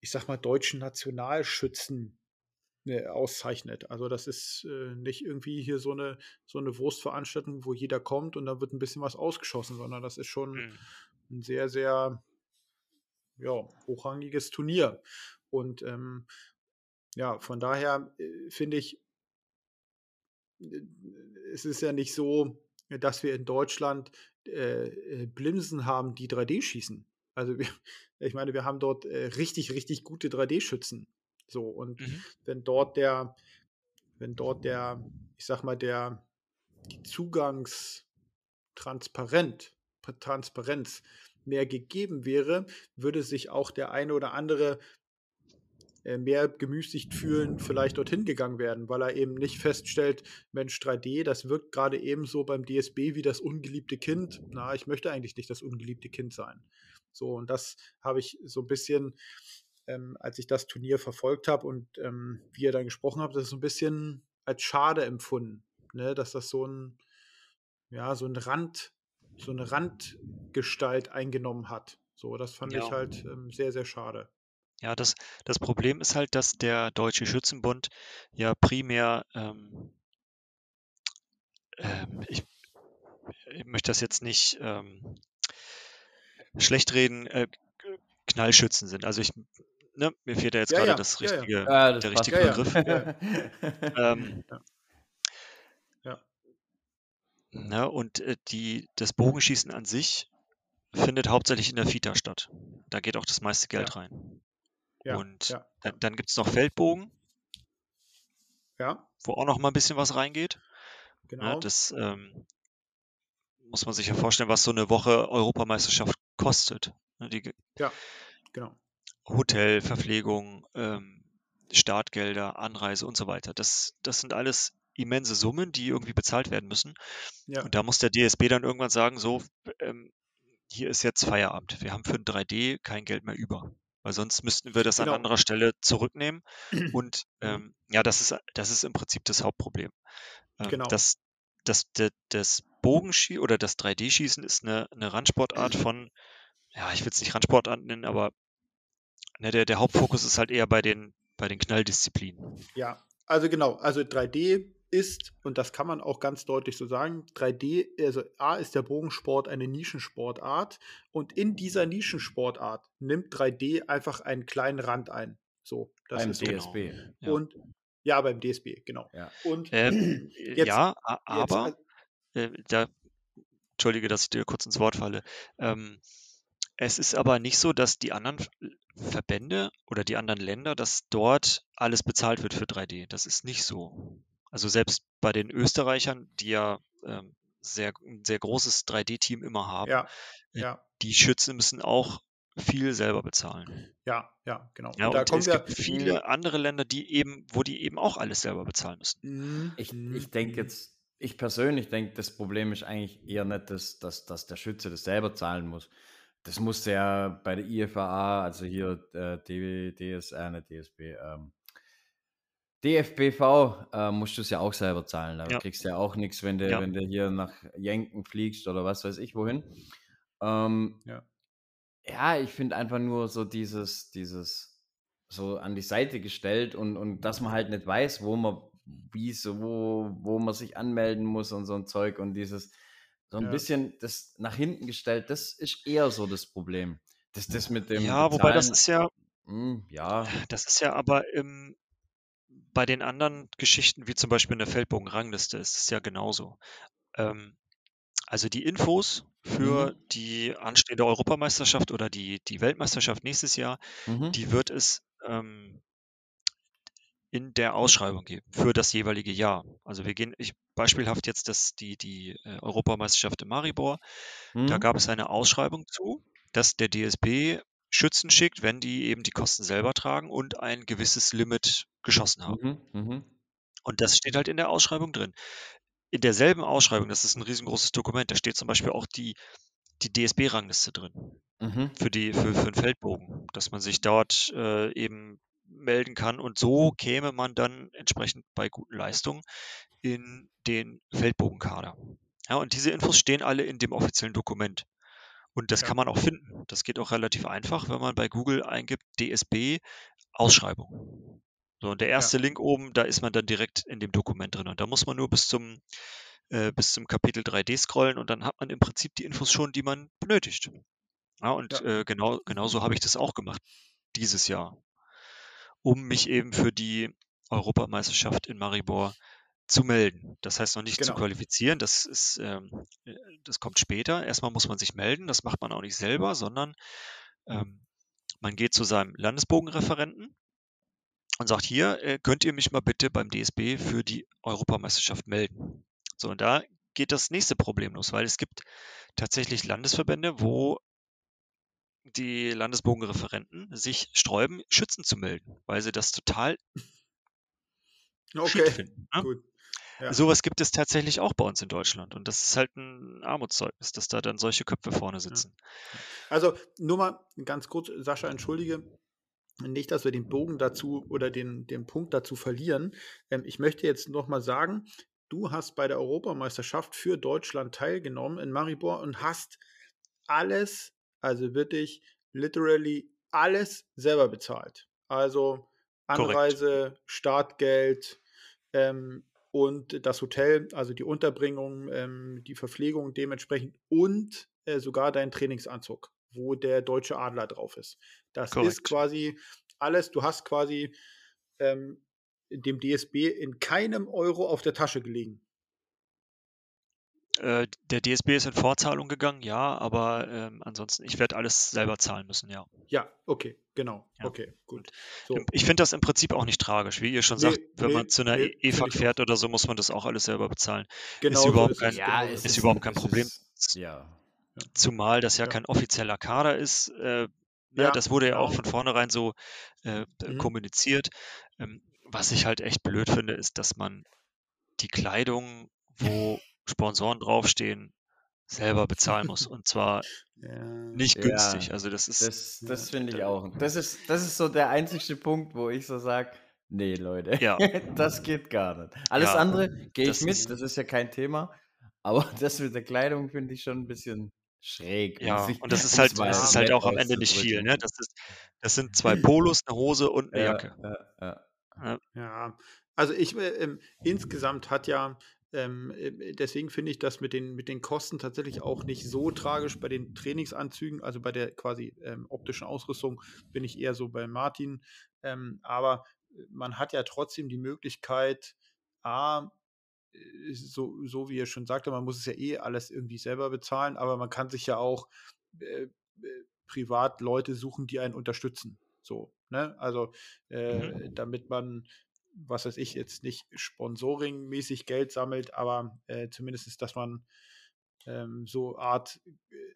ich sag mal, deutschen Nationalschützen ne, auszeichnet. Also das ist äh, nicht irgendwie hier so eine, so eine Wurstveranstaltung, wo jeder kommt und da wird ein bisschen was ausgeschossen, sondern das ist schon mhm. ein sehr, sehr ja, hochrangiges Turnier. Und ähm, ja, von daher äh, finde ich, äh, es ist ja nicht so, dass wir in Deutschland äh, äh Blimsen haben, die 3D schießen. Also wir, ich meine, wir haben dort äh, richtig, richtig gute 3D-Schützen. So, und mhm. wenn dort der, wenn dort der, ich sag mal, der, die Zugangstransparent, Transparenz mehr gegeben wäre, würde sich auch der eine oder andere äh, mehr gemüßigt fühlen, vielleicht dorthin gegangen werden, weil er eben nicht feststellt, Mensch 3D, das wirkt gerade ebenso beim DSB wie das ungeliebte Kind. Na, ich möchte eigentlich nicht das ungeliebte Kind sein. So, und das habe ich so ein bisschen ähm, als ich das Turnier verfolgt habe und ähm, wie ihr dann gesprochen habt, das ist so ein bisschen als schade empfunden, ne? dass das so ein, ja, so ein Rand, so eine Randgestalt eingenommen hat. So, das fand ja. ich halt ähm, sehr, sehr schade. Ja, das, das Problem ist halt, dass der Deutsche Schützenbund ja primär, ähm, ähm, ich, ich, möchte das jetzt nicht ähm, schlecht reden, äh, Knallschützen sind. Also ich, ne, mir fehlt da jetzt ja, gerade ja, das richtige, ja, das der richtige Begriff. Ähm, ja. Ne, und äh, die, das Bogenschießen an sich findet hauptsächlich in der FITA statt. Da geht auch das meiste Geld rein. und dann, dann gibt es noch Feldbogen. Ja. Wo auch noch mal ein bisschen was reingeht. Ne, genau. das ähm, muss man sich ja vorstellen, was so eine Woche Europameisterschaft kostet. Ne, die, ja, genau. Hotel, Verpflegung, ähm, Startgelder, Anreise und so weiter. Das, das sind alles immense Summen, die irgendwie bezahlt werden müssen. Ja. Und da muss der DSB dann irgendwann sagen, so, ähm, hier ist jetzt Feierabend. Wir haben für ein 3D kein Geld mehr über. Weil sonst müssten wir das genau. an anderer Stelle zurücknehmen. Und ähm, ja, das ist, das ist im Prinzip das Hauptproblem. Ähm, genau. Das, das, das, das Bogenschießen oder das 3D-Schießen ist eine, eine Randsportart von, ja, ich will es nicht Randsportart nennen, aber ne, der, der Hauptfokus ist halt eher bei den, bei den Knalldisziplinen. Ja, also genau, also 3D ist, und das kann man auch ganz deutlich so sagen, 3D, also A ist der Bogensport eine Nischensportart und in dieser Nischensportart nimmt 3D einfach einen kleinen Rand ein. So, das beim ist DSB. Genau. Und ja, beim DSB, genau. Ja, und ähm, jetzt, ja aber jetzt, äh, da, entschuldige, dass ich dir kurz ins Wort falle. Ähm, es ist aber nicht so, dass die anderen Verbände oder die anderen Länder, dass dort alles bezahlt wird für 3D. Das ist nicht so. Also selbst bei den Österreichern, die ja ähm, sehr, ein sehr großes 3D-Team immer haben, ja, äh, ja. die Schützen müssen auch viel selber bezahlen. Ja, ja, genau. Ja, und, und es gibt viele andere Länder, die eben, wo die eben auch alles selber bezahlen müssen. Mhm. Ich, ich denke jetzt, ich persönlich denke, das Problem ist eigentlich eher nicht, dass, dass, dass der Schütze das selber zahlen muss. Das muss ja bei der IFAA, also hier äh, DSR, nicht DSB, ähm, DFBV äh, musst du es ja auch selber zahlen. Da ja. kriegst du ja auch nichts, wenn du, ja. wenn du hier nach Jenken fliegst oder was weiß ich wohin. Ähm, ja. ja, ich finde einfach nur so dieses, dieses so an die Seite gestellt und, und dass man halt nicht weiß, wo man wie so, wo, wo man sich anmelden muss und so ein Zeug und dieses, so ein ja. bisschen das nach hinten gestellt, das ist eher so das Problem. Das, das mit dem. Ja, Bezahlen, wobei das ist ja. Mh, hm, ja. Das ist ja aber im, bei den anderen Geschichten, wie zum Beispiel in der Feldbogenrangliste, ist es ja genauso. Ähm, also die Infos für mhm. die anstehende Europameisterschaft oder die, die Weltmeisterschaft nächstes Jahr, mhm. die wird es ähm, in der Ausschreibung geben für das jeweilige Jahr. Also wir gehen, ich, beispielhaft jetzt das, die, die äh, Europameisterschaft in Maribor, mhm. da gab es eine Ausschreibung zu, dass der DSB Schützen schickt, wenn die eben die Kosten selber tragen und ein gewisses Limit geschossen haben. Mhm. Mhm. Und das steht halt in der Ausschreibung drin. In derselben Ausschreibung, das ist ein riesengroßes Dokument, da steht zum Beispiel auch die, die DSB-Rangliste drin mhm. für, die, für, für den Feldbogen, dass man sich dort äh, eben melden kann. Und so käme man dann entsprechend bei guten Leistungen in den Feldbogenkader. Ja, und diese Infos stehen alle in dem offiziellen Dokument. Und das ja. kann man auch finden. Das geht auch relativ einfach, wenn man bei Google eingibt DSB Ausschreibung. So, und der erste ja. Link oben, da ist man dann direkt in dem Dokument drin. Und da muss man nur bis zum, äh, bis zum Kapitel 3D scrollen und dann hat man im Prinzip die Infos schon, die man benötigt. Ja, und ja. Äh, genau, genau so habe ich das auch gemacht dieses Jahr um mich eben für die Europameisterschaft in Maribor zu melden. Das heißt noch nicht genau. zu qualifizieren, das ist, ähm, äh, das kommt später. Erstmal muss man sich melden, das macht man auch nicht selber, sondern ähm, man geht zu seinem Landesbogenreferenten und sagt, hier äh, könnt ihr mich mal bitte beim DSB für die Europameisterschaft melden. So, und da geht das nächste Problem los, weil es gibt tatsächlich Landesverbände, wo die Landesbogenreferenten sich sträuben, Schützen zu melden, weil sie das total okay. finden. Ne? Gut. Ja. Sowas gibt es tatsächlich auch bei uns in Deutschland. Und das ist halt ein Armutszeugnis, dass da dann solche Köpfe vorne sitzen. Also nur mal ganz kurz, Sascha, entschuldige, nicht, dass wir den Bogen dazu oder den, den Punkt dazu verlieren. Ähm, ich möchte jetzt noch mal sagen, du hast bei der Europameisterschaft für Deutschland teilgenommen in Maribor und hast alles also wirklich literally alles selber bezahlt. Also Anreise, Korrekt. Startgeld ähm, und das Hotel, also die Unterbringung, ähm, die Verpflegung dementsprechend und äh, sogar dein Trainingsanzug, wo der deutsche Adler drauf ist. Das Korrekt. ist quasi alles, du hast quasi ähm, dem DSB in keinem Euro auf der Tasche gelegen. Äh, der DSB ist in Vorzahlung gegangen, ja, aber ähm, ansonsten, ich werde alles selber zahlen müssen, ja. Ja, okay, genau. Ja. Okay, gut. So. Ich finde das im Prinzip auch nicht tragisch. Wie ihr schon nee, sagt, wenn nee, man zu einer nee, EFAG fährt oder so, muss man das auch alles selber bezahlen. Genau, ist überhaupt so kein, ja, ist, ist überhaupt kein Problem. Ist, ja. Zumal das ja, ja, kein offizieller Kader ist. Äh, ne, ja, das wurde ja auch genau. von vornherein so äh, mhm. kommuniziert. Ähm, was ich halt echt blöd finde, ist, dass man die Kleidung, wo Sponsoren draufstehen, selber bezahlen muss. Und zwar ja, nicht günstig. Ja, also das ist. Das, das finde ich auch. Das ist, das ist so der einzige Punkt, wo ich so sage, nee, Leute, ja. das geht gar nicht. Alles ja, andere gehe ich mit, ist, das ist ja kein Thema. Aber das mit der Kleidung finde ich schon ein bisschen schräg. Ja, und das ist halt, das ist halt auch am Ende nicht viel. Ne? Das, ist, das sind zwei Polos, eine Hose und eine Jacke. Ja, ja. also ich äh, äh, insgesamt hat ja ähm, äh, deswegen finde ich das mit den, mit den Kosten tatsächlich auch nicht so tragisch bei den Trainingsanzügen, also bei der quasi ähm, optischen Ausrüstung bin ich eher so bei Martin. Ähm, aber äh, man hat ja trotzdem die Möglichkeit, A, äh, so, so wie ihr schon sagte, man muss es ja eh alles irgendwie selber bezahlen, aber man kann sich ja auch äh, privat Leute suchen, die einen unterstützen. So, ne? Also, äh, mhm. damit man was weiß ich, jetzt nicht sponsoringmäßig Geld sammelt, aber äh, zumindest ist, dass man ähm, so Art,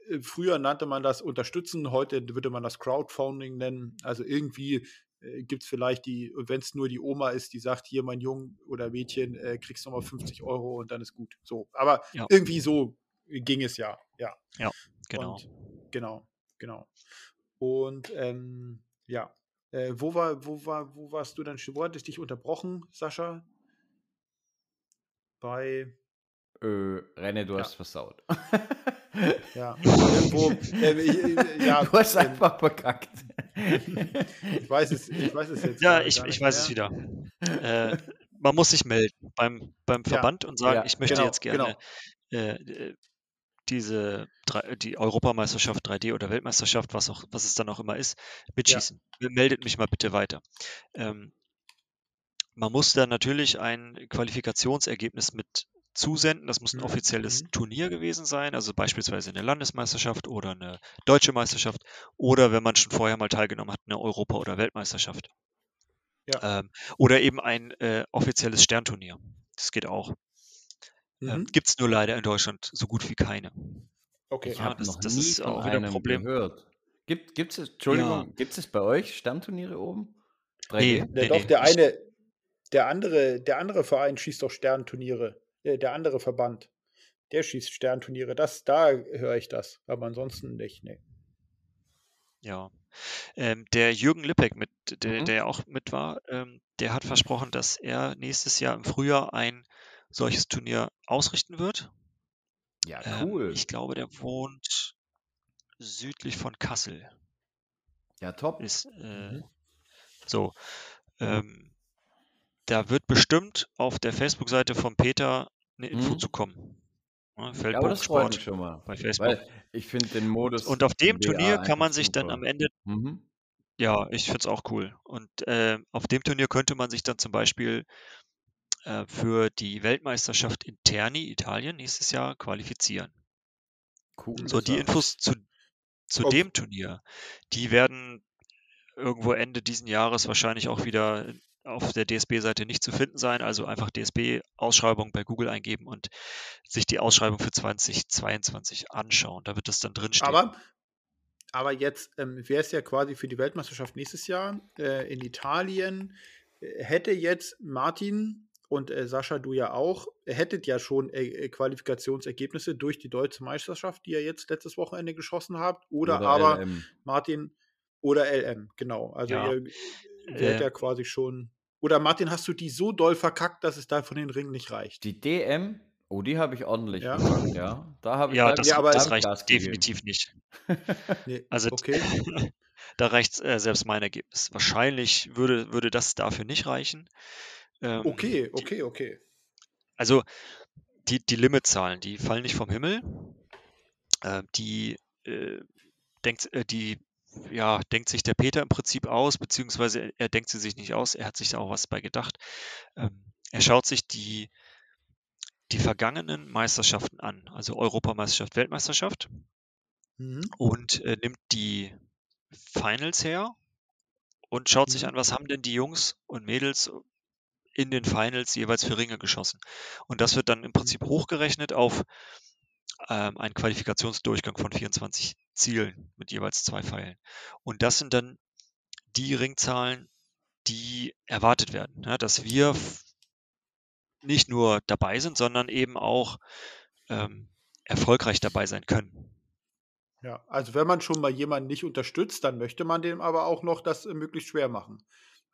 äh, früher nannte man das Unterstützen, heute würde man das Crowdfunding nennen. Also irgendwie äh, gibt es vielleicht die, wenn es nur die Oma ist, die sagt, hier mein Jung oder Mädchen, äh, kriegst nochmal 50 Euro und dann ist gut. So, aber ja. irgendwie so ging es ja, ja. Ja, genau. Und, genau, genau. Und ähm, ja, äh, wo, war, wo, war, wo warst du dann? Wo hat es dich unterbrochen, Sascha? Bei. Äh, René, du ja. hast versaut. ja, irgendwo. Äh, ich, äh, ja, du hast einfach verkackt. ich, weiß es, ich weiß es jetzt. Ja, ich, ich weiß es wieder. Äh, man muss sich melden beim, beim Verband ja, und sagen, ja, ich möchte genau, jetzt gerne genau. äh, diese die Europameisterschaft 3D oder Weltmeisterschaft, was auch, was es dann auch immer ist, mitschießen. Ja. Meldet mich mal bitte weiter. Ähm, man muss da natürlich ein Qualifikationsergebnis mit zusenden. Das muss ein mhm. offizielles mhm. Turnier gewesen sein, also beispielsweise eine Landesmeisterschaft oder eine deutsche Meisterschaft oder wenn man schon vorher mal teilgenommen hat, eine Europa- oder Weltmeisterschaft. Ja. Ähm, oder eben ein äh, offizielles Sternturnier. Das geht auch. Ähm, mhm. Gibt es nur leider in Deutschland so gut wie keine. Okay. Ich ja, habe noch das nie ist auch wieder ein Problem. gehört. Gibt es, Entschuldigung, ja. gibt es bei euch Stammturniere oben? 3D? Nee, nee, doch, nee. der eine, der andere, der andere Verein schießt doch Sternturniere. Der, der andere Verband, der schießt Sternturniere. Das, da höre ich das, aber ansonsten nicht, nee. Ja. Ähm, der Jürgen Lippeck, mit, der, mhm. der auch mit war, ähm, der hat versprochen, dass er nächstes Jahr im Frühjahr ein solches Turnier ausrichten wird. Ja, ähm, cool. Ähm, ich glaube, der wohnt südlich von Kassel. Ja, top. Ist, äh, mhm. So. Ähm, da wird bestimmt auf der Facebook-Seite von Peter eine Info mhm. zu kommen. Ja, ja, das freut mich schon mal. Bei Facebook. Weil ich finde den Modus. Und auf dem Turnier kann man sich super. dann am Ende. Mhm. Ja, ich finde es auch cool. Und äh, auf dem Turnier könnte man sich dann zum Beispiel äh, für die Weltmeisterschaft in Terni, Italien, nächstes Jahr qualifizieren. Cool. So, die Infos zu, zu okay. dem Turnier, die werden irgendwo Ende diesen Jahres wahrscheinlich auch wieder auf der DSB-Seite nicht zu finden sein. Also einfach DSB-Ausschreibung bei Google eingeben und sich die Ausschreibung für 2022 anschauen. Da wird das dann drinstehen. Aber, aber jetzt ähm, wäre es ja quasi für die Weltmeisterschaft nächstes Jahr äh, in Italien. Äh, hätte jetzt Martin und äh, Sascha, du ja auch, hättet ja schon äh, äh, Qualifikationsergebnisse durch die deutsche Meisterschaft, die ihr jetzt letztes Wochenende geschossen habt, oder, oder aber LM. Martin oder LM, genau. Also ja. ihr wärt äh. ja quasi schon. Oder Martin, hast du die so doll verkackt, dass es da von den Ringen nicht reicht? Die DM, oh, die habe ich ordentlich ja. verkackt, ja. Da habe ich ja, das, ja, aber das reicht definitiv nicht. nee, also okay. da reicht äh, selbst mein Ergebnis. Wahrscheinlich würde, würde das dafür nicht reichen. Ähm, okay, okay, okay. Also die, die Limitzahlen, die fallen nicht vom Himmel. Äh, die äh, denkt, äh, die ja, denkt sich der Peter im Prinzip aus, beziehungsweise er denkt sie sich nicht aus, er hat sich da auch was bei gedacht. Ähm, er schaut sich die, die vergangenen Meisterschaften an, also Europameisterschaft, Weltmeisterschaft, mhm. und äh, nimmt die Finals her und schaut mhm. sich an, was haben denn die Jungs und Mädels in den Finals jeweils für Ringe geschossen. Und das wird dann im Prinzip hochgerechnet auf ähm, einen Qualifikationsdurchgang von 24 Zielen mit jeweils zwei Pfeilen. Und das sind dann die Ringzahlen, die erwartet werden, ja, dass wir nicht nur dabei sind, sondern eben auch ähm, erfolgreich dabei sein können. Ja, also wenn man schon mal jemanden nicht unterstützt, dann möchte man dem aber auch noch das äh, möglichst schwer machen.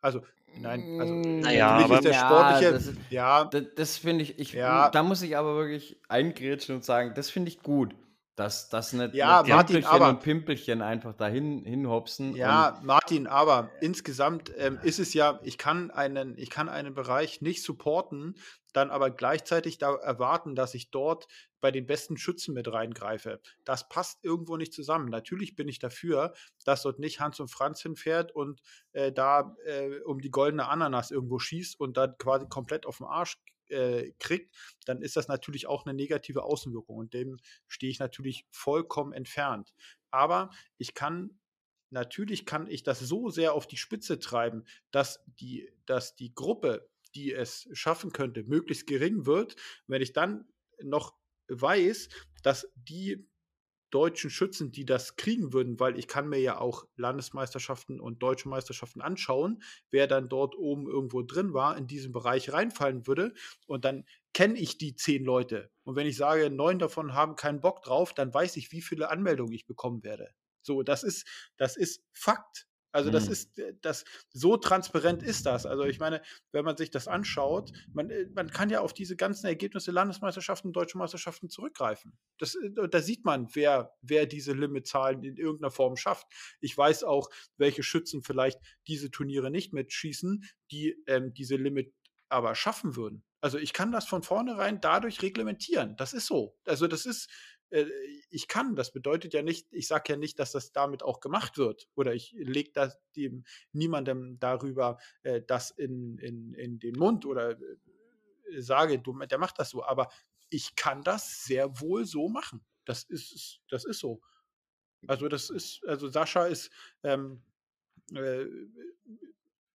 Also, nein, also hm, naja, aber ist der sportliche, ja, das, ja, das, das finde ich, ich ja. da muss ich aber wirklich eingrätschen und sagen, das finde ich gut. Dass das nicht ja, Martin, aber, und Pimpelchen einfach dahin hinhopsen. Ja, Martin, aber insgesamt ähm, ist es ja, ich kann einen, ich kann einen Bereich nicht supporten, dann aber gleichzeitig da erwarten, dass ich dort bei den besten Schützen mit reingreife. Das passt irgendwo nicht zusammen. Natürlich bin ich dafür, dass dort nicht Hans und Franz hinfährt und äh, da äh, um die goldene Ananas irgendwo schießt und dann quasi komplett auf den Arsch äh, kriegt, dann ist das natürlich auch eine negative Außenwirkung und dem stehe ich natürlich vollkommen entfernt. Aber ich kann natürlich kann ich das so sehr auf die Spitze treiben, dass die, dass die Gruppe, die es schaffen könnte, möglichst gering wird. Wenn ich dann noch weiß, dass die deutschen Schützen, die das kriegen würden, weil ich kann mir ja auch Landesmeisterschaften und deutsche Meisterschaften anschauen, wer dann dort oben irgendwo drin war, in diesem Bereich reinfallen würde. Und dann kenne ich die zehn Leute. Und wenn ich sage, neun davon haben keinen Bock drauf, dann weiß ich, wie viele Anmeldungen ich bekommen werde. So, das ist, das ist Fakt. Also das mhm. ist äh, das so transparent ist das. Also ich meine, wenn man sich das anschaut, man, äh, man kann ja auf diese ganzen Ergebnisse Landesmeisterschaften, deutsche Meisterschaften zurückgreifen. Das, äh, da sieht man, wer, wer diese Limitzahlen in irgendeiner Form schafft. Ich weiß auch, welche Schützen vielleicht diese Turniere nicht mitschießen, die ähm, diese Limit aber schaffen würden. Also ich kann das von vornherein dadurch reglementieren. Das ist so. Also das ist, äh, ich kann. Das bedeutet ja nicht, ich sage ja nicht, dass das damit auch gemacht wird. Oder ich lege das dem niemandem darüber äh, das in, in, in den Mund oder äh, sage, du, der macht das so. Aber ich kann das sehr wohl so machen. Das ist, das ist so. Also, das ist, also Sascha ist ähm, äh,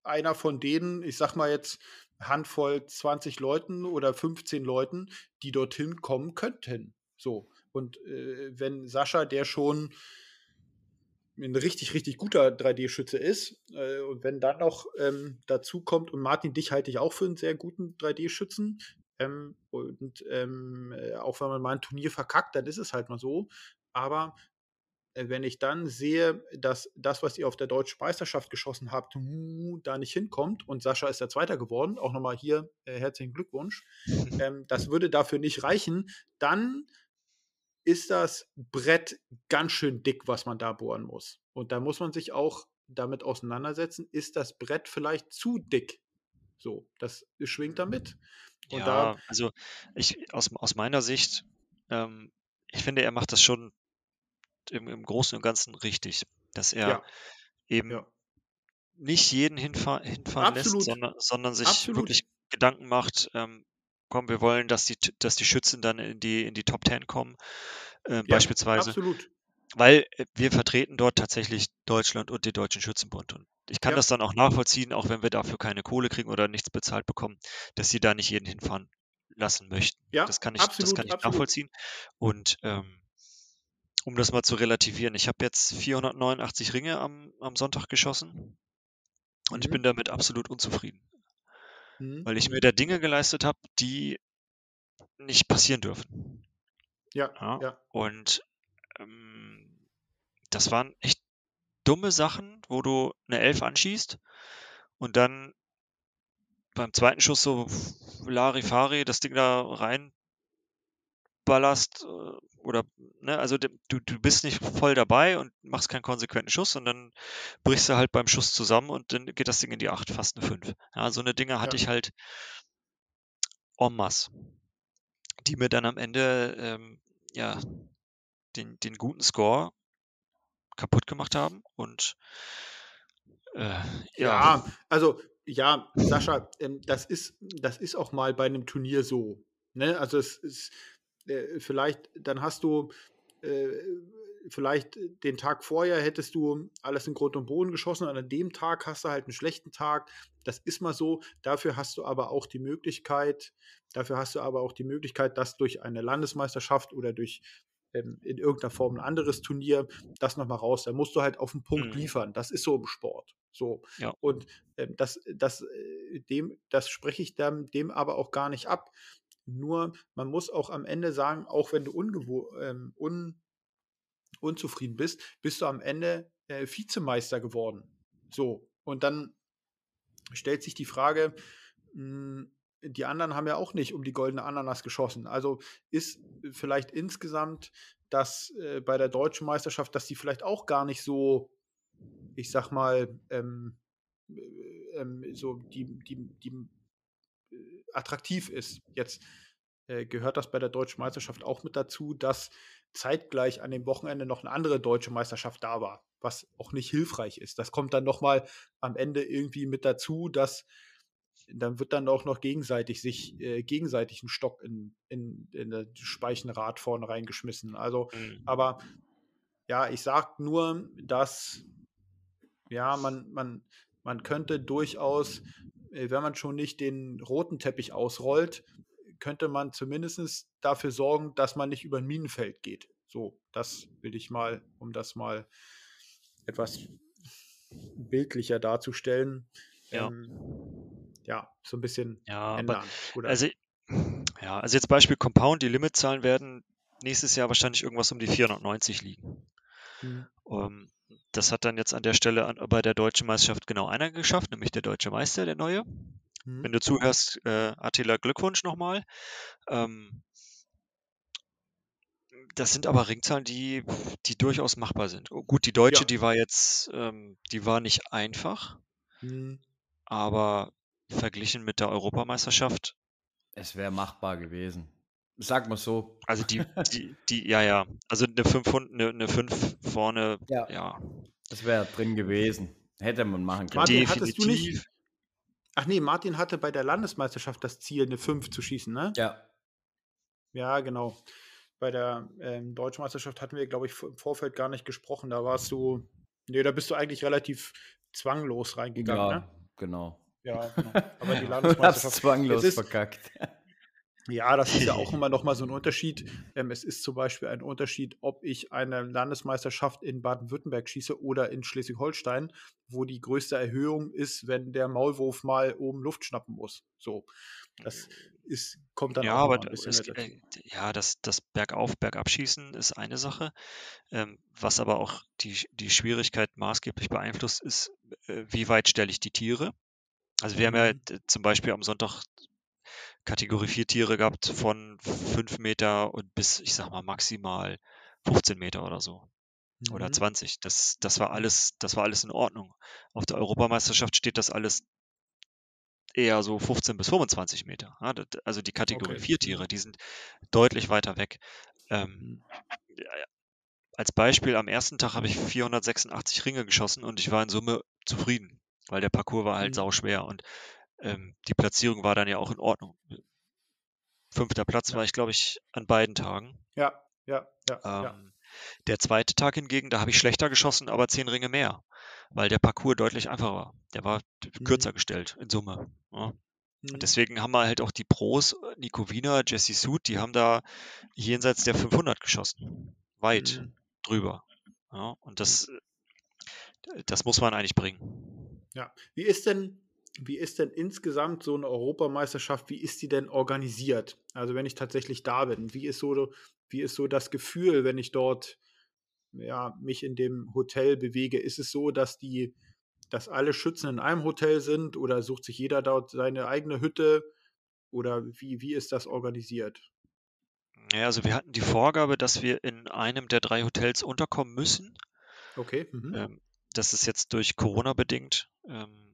einer von denen, ich sag mal jetzt, Handvoll 20 Leuten oder 15 Leuten, die dorthin kommen könnten. So. Und äh, wenn Sascha, der schon ein richtig, richtig guter 3D-Schütze ist, äh, und wenn dann noch ähm, dazu kommt, und Martin, dich halte ich auch für einen sehr guten 3D-Schützen, ähm, und ähm, äh, auch wenn man mal ein Turnier verkackt, dann ist es halt mal so. Aber äh, wenn ich dann sehe, dass das, was ihr auf der deutschen Meisterschaft geschossen habt, da nicht hinkommt und Sascha ist der Zweiter geworden, auch nochmal hier äh, herzlichen Glückwunsch, ähm, das würde dafür nicht reichen, dann ist das Brett ganz schön dick, was man da bohren muss. Und da muss man sich auch damit auseinandersetzen, ist das Brett vielleicht zu dick? So, das schwingt damit. Und ja, da, also ich aus, aus meiner Sicht, ähm, ich finde, er macht das schon im, im Großen und Ganzen richtig, dass er ja. eben ja. nicht jeden hinfahr, hinfahren Absolut. lässt, sondern, sondern sich Absolut. wirklich Gedanken macht, ähm, komm, wir wollen, dass die, dass die Schützen dann in die, in die Top Ten kommen, äh, ja, beispielsweise. Absolut. Weil äh, wir vertreten dort tatsächlich Deutschland und den Deutschen Schützenbund. Und ich kann ja. das dann auch nachvollziehen, auch wenn wir dafür keine Kohle kriegen oder nichts bezahlt bekommen, dass sie da nicht jeden hinfahren lassen möchten. Ja, das kann ich, absolut, das kann ich nachvollziehen. Und ähm, um das mal zu relativieren, ich habe jetzt 489 Ringe am, am Sonntag geschossen und mhm. ich bin damit absolut unzufrieden mhm. weil ich mir da Dinge geleistet habe, die nicht passieren dürfen. Ja. ja. ja. Und ähm, das waren echt dumme Sachen, wo du eine Elf anschießt und dann beim zweiten Schuss so Larifari das Ding da rein ballerst, äh, oder, ne, also du, du bist nicht voll dabei und machst keinen konsequenten Schuss und dann brichst du halt beim Schuss zusammen und dann geht das Ding in die 8, fast eine 5. Ja, so eine Dinge hatte ja. ich halt en masse, die mir dann am Ende, ähm, ja, den, den guten Score kaputt gemacht haben und äh, ja. ja. also ja, Sascha, ähm, das ist das ist auch mal bei einem Turnier so. Ne? Also es ist äh, vielleicht, dann hast du äh, vielleicht den Tag vorher hättest du alles in Grund und Boden geschossen und an dem Tag hast du halt einen schlechten Tag. Das ist mal so. Dafür hast du aber auch die Möglichkeit, dafür hast du aber auch die Möglichkeit, dass durch eine Landesmeisterschaft oder durch ähm, in irgendeiner Form ein anderes Turnier das nochmal raus. Da musst du halt auf den Punkt mhm. liefern. Das ist so im Sport. So. Ja. Und ähm, das, das, äh, dem, das spreche ich dem, dem aber auch gar nicht ab. Nur, man muss auch am Ende sagen, auch wenn du ähm, un unzufrieden bist, bist du am Ende äh, Vizemeister geworden. So, und dann stellt sich die Frage, mh, hm, die anderen haben ja auch nicht um die goldene Ananas geschossen. Also ist vielleicht insgesamt das äh, bei der deutschen Meisterschaft, dass die vielleicht auch gar nicht so, ich sag mal, ähm, äh, ähm, so die, die, die attraktiv ist. Jetzt äh, gehört das bei der deutschen Meisterschaft auch mit dazu, dass zeitgleich an dem Wochenende noch eine andere deutsche Meisterschaft da war, was auch nicht hilfreich ist. Das kommt dann nochmal am Ende irgendwie mit dazu, dass dann wird dann auch noch gegenseitig sich äh, gegenseitig ein Stock in, in, in das Speichenrad vorne reingeschmissen. Also, mhm. aber ja, ich sag nur, dass ja, man, man, man könnte durchaus wenn man schon nicht den roten Teppich ausrollt, könnte man zumindest dafür sorgen, dass man nicht über ein Minenfeld geht. So, das will ich mal, um das mal etwas bildlicher darzustellen. Ja, ähm, ja so ein bisschen ja, ändern. Aber, also, ja, also jetzt Beispiel Compound, die Limitzahlen werden nächstes Jahr wahrscheinlich irgendwas um die 490 liegen. Mhm. Um, ähm, das hat dann jetzt an der Stelle an, bei der deutschen Meisterschaft genau einer geschafft, nämlich der deutsche Meister, der neue. Mhm. Wenn du zuhörst, äh, Attila, Glückwunsch nochmal. Ähm, das sind aber Ringzahlen, die, die durchaus machbar sind. Gut, die deutsche, ja. die war jetzt, ähm, die war nicht einfach, mhm. aber verglichen mit der Europameisterschaft. Es wäre machbar gewesen. Sag mal so. Also die, die, die, ja, ja. Also eine 500, eine, eine 5 vorne, ja. ja. Das wäre drin gewesen. Hätte man machen können. Martin, Definitiv. hattest du nicht. Ach nee, Martin hatte bei der Landesmeisterschaft das Ziel, eine 5 zu schießen, ne? Ja. Ja, genau. Bei der ähm, Deutschen Meisterschaft hatten wir, glaube ich, im Vorfeld gar nicht gesprochen. Da warst du, nee, da bist du eigentlich relativ zwanglos reingegangen, ja, ne? genau. Ja, genau. Aber die Landesmeisterschaft. zwanglos ist, verkackt. Ja, das ist ja auch immer noch mal so ein Unterschied. Ähm, es ist zum Beispiel ein Unterschied, ob ich eine Landesmeisterschaft in Baden-Württemberg schieße oder in Schleswig-Holstein, wo die größte Erhöhung ist, wenn der Maulwurf mal oben Luft schnappen muss. So, das ist, kommt dann ja, auch aber ein bisschen es, äh, Ja, das, das Bergauf, Bergabschießen ist eine Sache. Ähm, was aber auch die, die Schwierigkeit maßgeblich beeinflusst, ist, äh, wie weit stelle ich die Tiere? Also wir haben ja mhm. zum Beispiel am Sonntag Kategorie 4 Tiere gehabt von 5 Meter und bis, ich sag mal, maximal 15 Meter oder so. Mhm. Oder 20. Das, das war alles, das war alles in Ordnung. Auf der Europameisterschaft steht das alles eher so 15 bis 25 Meter. also die Kategorie okay. 4 Tiere, die sind deutlich weiter weg. Ähm, mhm. als Beispiel, am ersten Tag habe ich 486 Ringe geschossen und ich war in Summe zufrieden, weil der Parcours war halt mhm. sau schwer und ähm, die Platzierung war dann ja auch in Ordnung. Fünfter Platz ja. war ich, glaube ich, an beiden Tagen. Ja, ja, ja, ähm, ja. Der zweite Tag hingegen, da habe ich schlechter geschossen, aber zehn Ringe mehr, weil der Parcours deutlich einfacher war. Der war mhm. kürzer gestellt in Summe. Ja. Mhm. Und deswegen haben wir halt auch die Pros, Nico Wiener, Jesse Suit, die haben da jenseits der 500 geschossen. Weit mhm. drüber. Ja, und das, mhm. das muss man eigentlich bringen. Ja. Wie ist denn wie ist denn insgesamt so eine Europameisterschaft, wie ist die denn organisiert? Also wenn ich tatsächlich da bin, wie ist so, wie ist so das Gefühl, wenn ich dort ja, mich in dem Hotel bewege? Ist es so, dass die, dass alle Schützen in einem Hotel sind oder sucht sich jeder dort seine eigene Hütte? Oder wie, wie ist das organisiert? Ja, also wir hatten die Vorgabe, dass wir in einem der drei Hotels unterkommen müssen. Okay. Mhm. Ähm, das ist jetzt durch Corona bedingt, ähm,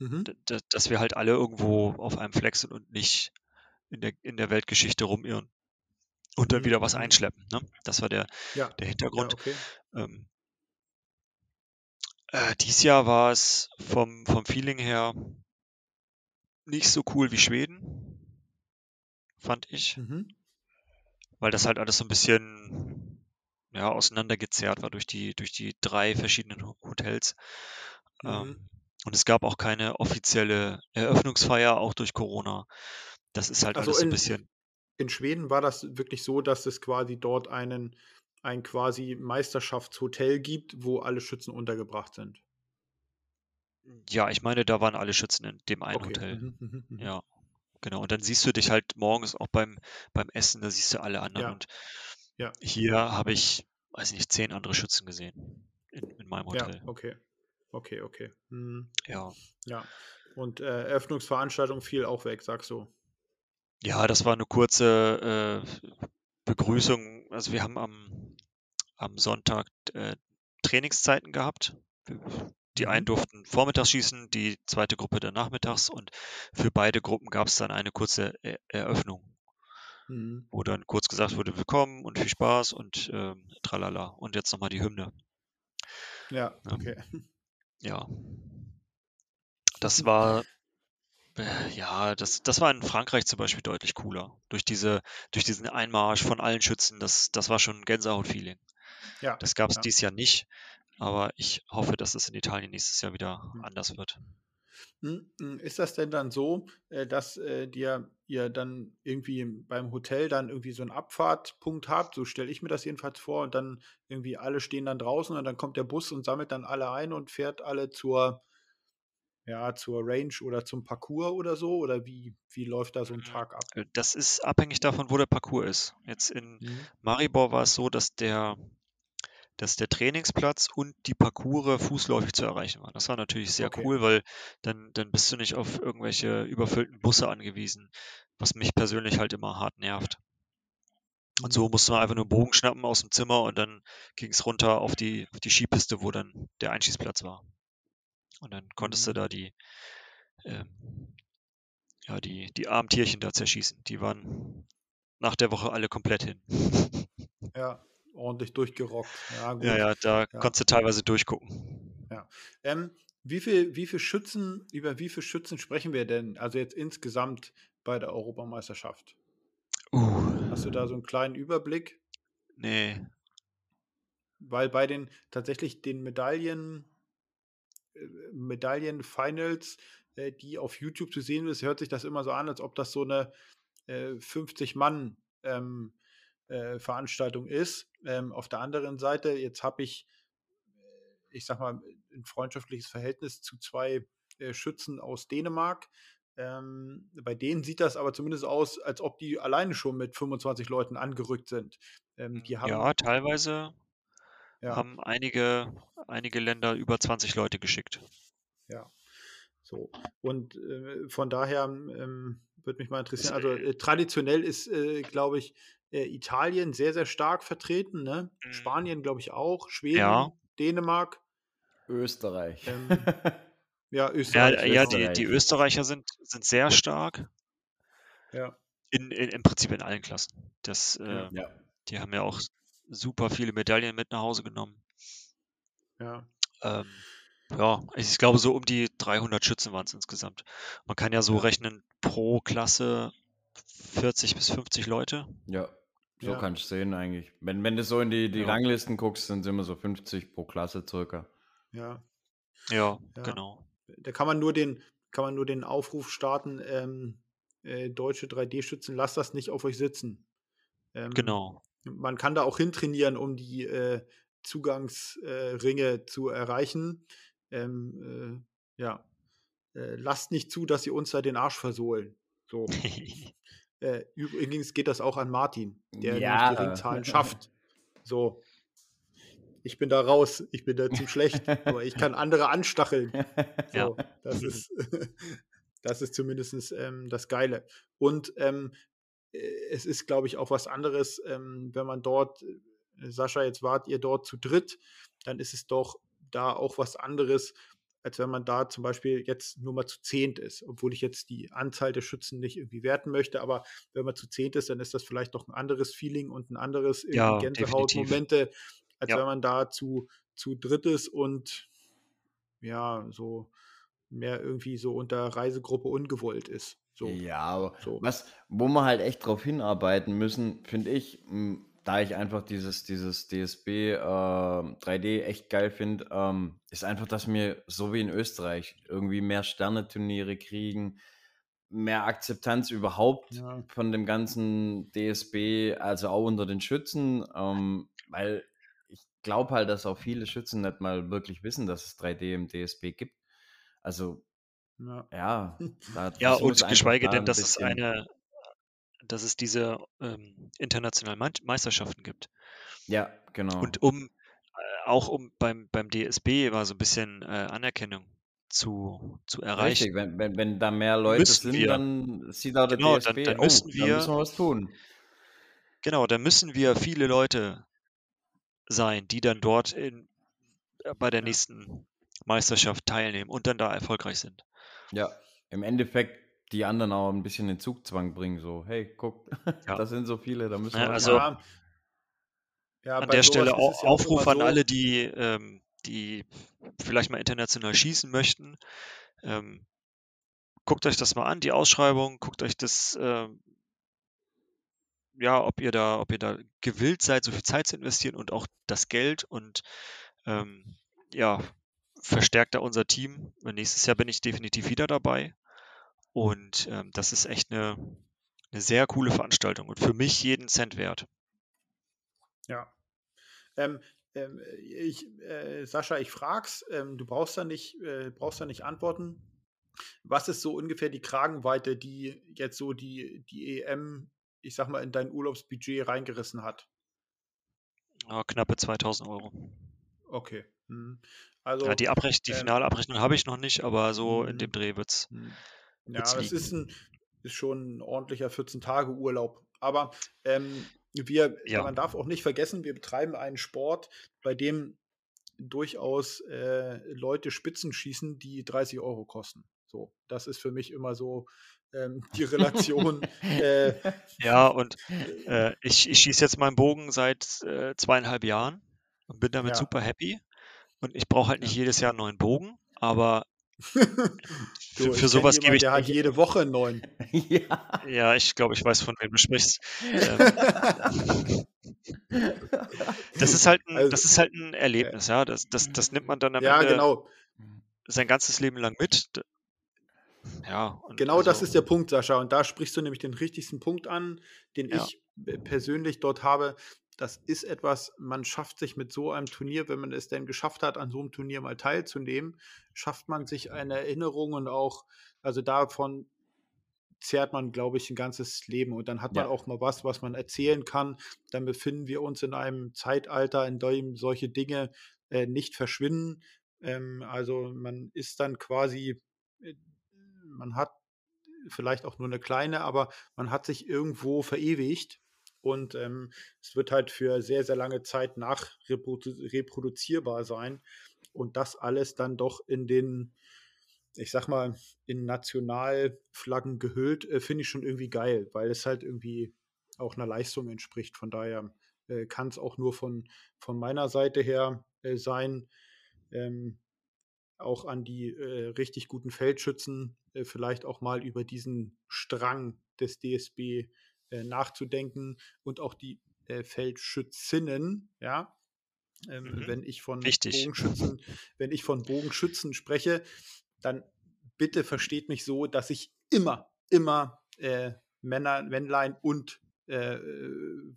Mhm. dass wir halt alle irgendwo auf einem Fleck sind und nicht in der, in der Weltgeschichte rumirren und dann Mhm. wieder was Mhm. einschleppen. Ne? Das war der, Ja. der Ja, Hintergrund. okay. Ähm, äh, dies Jahr war es vom, vom Feeling her nicht so cool wie Schweden, fand ich, Mhm. weil das halt alles so ein bisschen ja, auseinandergezerrt war durch die, durch die drei verschiedenen Ho- Hotels. Mhm. Ähm, und es gab auch keine offizielle Eröffnungsfeier, auch durch Corona. Das ist halt Also alles so ein in, bisschen. in Schweden war das wirklich so, dass es quasi dort einen, ein quasi Meisterschaftshotel gibt, wo alle Schützen untergebracht sind. Ja, ich meine, da waren alle Schützen in dem einen Okay. Hotel. Mhm, mhm, mhm. Ja, genau. Und dann siehst du dich halt morgens auch beim, beim Essen, da siehst du alle anderen. Ja. Und Ja. hier habe ich, weiß nicht, zehn andere Schützen gesehen in, in meinem Ja, Hotel. okay. Okay, okay. Mhm. Ja. Ja. Und äh, Eröffnungsveranstaltung fiel auch weg, sagst du. Ja, das war eine kurze äh, Begrüßung. Also wir haben am, am Sonntag äh, Trainingszeiten gehabt. Die einen Mhm. durften vormittags schießen, die zweite Gruppe dann nachmittags und für beide Gruppen gab es dann eine kurze Er Eröffnung, Mhm. wo dann kurz gesagt wurde, willkommen und viel Spaß und ähm, tralala. Und jetzt nochmal die Hymne. Ja, Ja. okay. Ja. Das war, äh, ja, das, das war in Frankreich zum Beispiel deutlich cooler. Durch diese, durch diesen Einmarsch von allen Schützen, das, das war schon ein Gänsehaut-Feeling. Ja, Das gab es ja. dieses Jahr nicht, aber ich hoffe, dass es in Italien nächstes Jahr wieder Hm. anders wird. Hm, hm, Ist das denn dann so, äh, dass äh, dir ihr dann irgendwie beim Hotel dann irgendwie so einen Abfahrtpunkt habt? So stelle ich mir das jedenfalls vor. Und dann irgendwie alle stehen dann draußen und dann kommt der Bus und sammelt dann alle ein und fährt alle zur, ja, zur Range oder zum Parcours oder so? Oder wie, wie läuft da so ein Mhm. Tag ab? Äh, Das ist abhängig davon, wo der Parcours ist. Jetzt in Mhm. Maribor war es so, dass der, dass der Trainingsplatz und die Parcours fußläufig zu erreichen waren. Das war natürlich sehr Okay. cool, weil dann, dann bist du nicht auf irgendwelche überfüllten Busse angewiesen, was mich persönlich halt immer hart nervt. Und so Mhm. musste man einfach nur einen Bogen schnappen aus dem Zimmer und dann ging es runter auf die, auf die Skipiste, wo dann der Einschießplatz war. Und dann konntest du Mhm. da die, ähm, ja, die, die armen Tierchen da zerschießen. Die waren nach der Woche alle komplett hin. Ja, ordentlich durchgerockt. Ja, Ja, gut. ja, da Ja. konntest du teilweise durchgucken. Ähm, wie viel, wie viel Schützen, über wie viele Schützen sprechen wir denn? Also jetzt insgesamt bei der Europameisterschaft? Hast du da Uh, so einen kleinen Überblick? nee. Weil bei den tatsächlich den Medaillen, äh, Medaillen-Finals, äh, die auf YouTube zu sehen ist, hört sich das immer so an, als ob das so eine äh, 50-Mann ähm, äh, Veranstaltung ist. Ähm, auf der anderen Seite, jetzt habe ich, äh, ich sag mal, ein freundschaftliches Verhältnis zu zwei äh, Schützen aus Dänemark. Ähm, bei denen sieht das aber zumindest aus, als ob die alleine schon mit 25 Leuten angerückt sind. Ähm, haben, Ja, teilweise ja, haben einige, einige Länder über 20 Leute geschickt. ja. So. Und äh, von daher ähm, würde mich mal interessieren, also äh, traditionell ist, äh, glaube ich, äh, Italien sehr, sehr stark vertreten, ne? mm, Spanien, glaube ich, auch, ja, Schweden, Dänemark, Österreich. ähm, ja, ja, Österreich, ja, genau. die, die Österreich. Österreicher sind, sind sehr stark. Ja, In, in, Im Prinzip in allen Klassen. Das, ja, äh, ja. die haben ja auch super viele Medaillen mit nach Hause genommen. ja. Ähm, ja, ich glaube, so um die 300 Schützen waren es insgesamt. Man kann ja so Ja, rechnen, pro Klasse 40 bis 50 Leute. Ja, so ja, kannst du sehen eigentlich. Wenn, wenn du so in die, die Ja, Ranglisten guckst, sind es immer so 50 pro Klasse circa. ja, ja, ja. genau. Da kann man nur den, kann man nur den Aufruf starten, ähm, äh, deutsche 3D-Schützen, lasst das nicht auf euch sitzen. Ähm, Genau. man kann da auch hintrainieren, um die äh, Zugangsringe äh, zu erreichen. Ähm, äh, ja, äh, lasst nicht zu, dass sie uns da den Arsch versohlen. So. Äh, übrigens geht das auch an Martin, der nämlich die Ja. Ringzahlen schafft. So. Ich bin da raus, ich bin da zu schlecht, aber ich kann andere anstacheln. Ja. So, das ist, das ist zumindest ähm, das Geile. Und ähm, es ist, glaube ich, auch was anderes, ähm, wenn man dort, äh, Sascha, jetzt wart ihr dort zu dritt, dann ist es doch da auch was anderes, als wenn man da zum Beispiel jetzt nur mal zu zehnt ist, obwohl ich jetzt die Anzahl der Schützen nicht irgendwie werten möchte, aber wenn man zu zehnt ist, dann ist das vielleicht doch ein anderes Feeling und ein anderes ja, Gänsehautmomente, als ja. wenn man da zu, zu dritt ist und ja, so mehr irgendwie so unter Reisegruppe ungewollt ist. So. Ja, aber so. was, wo wir halt echt drauf hinarbeiten müssen, finde ich, da ich einfach dieses, dieses DSB äh, 3D echt geil finde, ähm, ist einfach, dass wir so wie in Österreich irgendwie mehr Sterneturniere kriegen, mehr Akzeptanz überhaupt ja. von dem ganzen DSB, also auch unter den Schützen, ähm, weil ich glaube halt, dass auch viele Schützen nicht mal wirklich wissen, dass es 3D im DSB gibt. Also ja, ja, ja und geschweige denn, dass es eine, dass es diese ähm, internationalen Meisterschaften gibt. Ja, genau. Und um äh, auch um beim, beim DSB war so ein bisschen äh, Anerkennung zu, zu erreichen. Richtig, wenn, wenn, wenn da mehr Leute sind, wir, dann sieht auch der genau, DSB, dann, dann oh, müssen wir, dann müssen wir was tun. Genau, da müssen wir viele Leute sein, die dann dort in, äh, bei der nächsten Meisterschaft teilnehmen und dann da erfolgreich sind. Ja, im Endeffekt die anderen auch ein bisschen in Zugzwang bringen, so, hey, guck, ja. da sind so viele, da müssen wir. Ja, also, ja, ja, an der Stelle auch Aufruf an alle, die, ähm, die vielleicht mal international schießen möchten. Ähm, guckt euch das mal an, die Ausschreibung, guckt euch das, ähm, ja, ob ihr da, ob ihr da gewillt seid, so viel Zeit zu investieren und auch das Geld und ähm, ja, verstärkt da unser Team. Nächstes Jahr bin ich definitiv wieder dabei. Und ähm, das ist echt eine, eine sehr coole Veranstaltung und für mich jeden Cent wert. Ja. Ähm, ähm, ich, äh, Sascha, ich frag's, ähm, du brauchst da nicht, äh, brauchst da nicht antworten. Was ist so ungefähr die Kragenweite, die jetzt so die, die EM, ich sag mal, in dein Urlaubsbudget reingerissen hat? Ja, knappe 2000 Euro. Okay. Hm. Also, ja, die, Abrech die ähm, finale Abrechnung habe ich noch nicht, aber so in hm, dem Dreh wird es. Hm. Ja, es ist, ein, ist schon ein ordentlicher 14-Tage-Urlaub. Aber ähm, wir, ja. man darf auch nicht vergessen, wir betreiben einen Sport, bei dem durchaus äh, Leute Spitzen schießen, die 30 Euro kosten. So, das ist für mich immer so ähm, die Relation. äh, ja, und äh, ich, ich schieße jetzt meinen Bogen seit äh, zweieinhalb Jahren und bin damit ja. super happy. Und ich brauche halt nicht ja. jedes Jahr einen neuen Bogen, aber für, für sowas gebe ich. Der hat jede Woche einen neuen. ja. ja, ich glaube, ich weiß, von wem du sprichst. Ähm, das ist halt ein, also, das ist halt ein Erlebnis, ja. Das, das, das nimmt man dann am ja, Ende genau. sein ganzes Leben lang mit. Ja, genau also, das ist der Punkt, Sascha. Und da sprichst du nämlich den richtigsten Punkt an, den ja. ich persönlich dort habe das ist etwas, man schafft sich mit so einem Turnier, wenn man es denn geschafft hat, an so einem Turnier mal teilzunehmen, schafft man sich eine Erinnerung und auch, also davon zehrt man, glaube ich, ein ganzes Leben und dann hat man ja. auch mal was, was man erzählen kann. Dann befinden wir uns in einem Zeitalter, in dem solche Dinge äh, nicht verschwinden. Ähm, also man ist dann quasi, äh, man hat vielleicht auch nur eine kleine, aber man hat sich irgendwo verewigt und ähm, es wird halt für sehr, sehr lange Zeit nachreproduzierbar sein und das alles dann doch in den, ich sag mal, in Nationalflaggen gehüllt, äh, finde ich schon irgendwie geil, weil es halt irgendwie auch einer Leistung entspricht. Von daher äh, kann es auch nur von, von meiner Seite her äh, sein. Ähm, auch an die äh, richtig guten Feldschützen äh, vielleicht auch mal über diesen Strang des DSB äh, nachzudenken und auch die äh, Feldschützinnen, ja. Ähm, mhm. Wenn ich von Richtig. Bogenschützen, wenn ich von Bogenschützen spreche, dann bitte versteht mich so, dass ich immer, immer äh, Männer, Männlein und äh,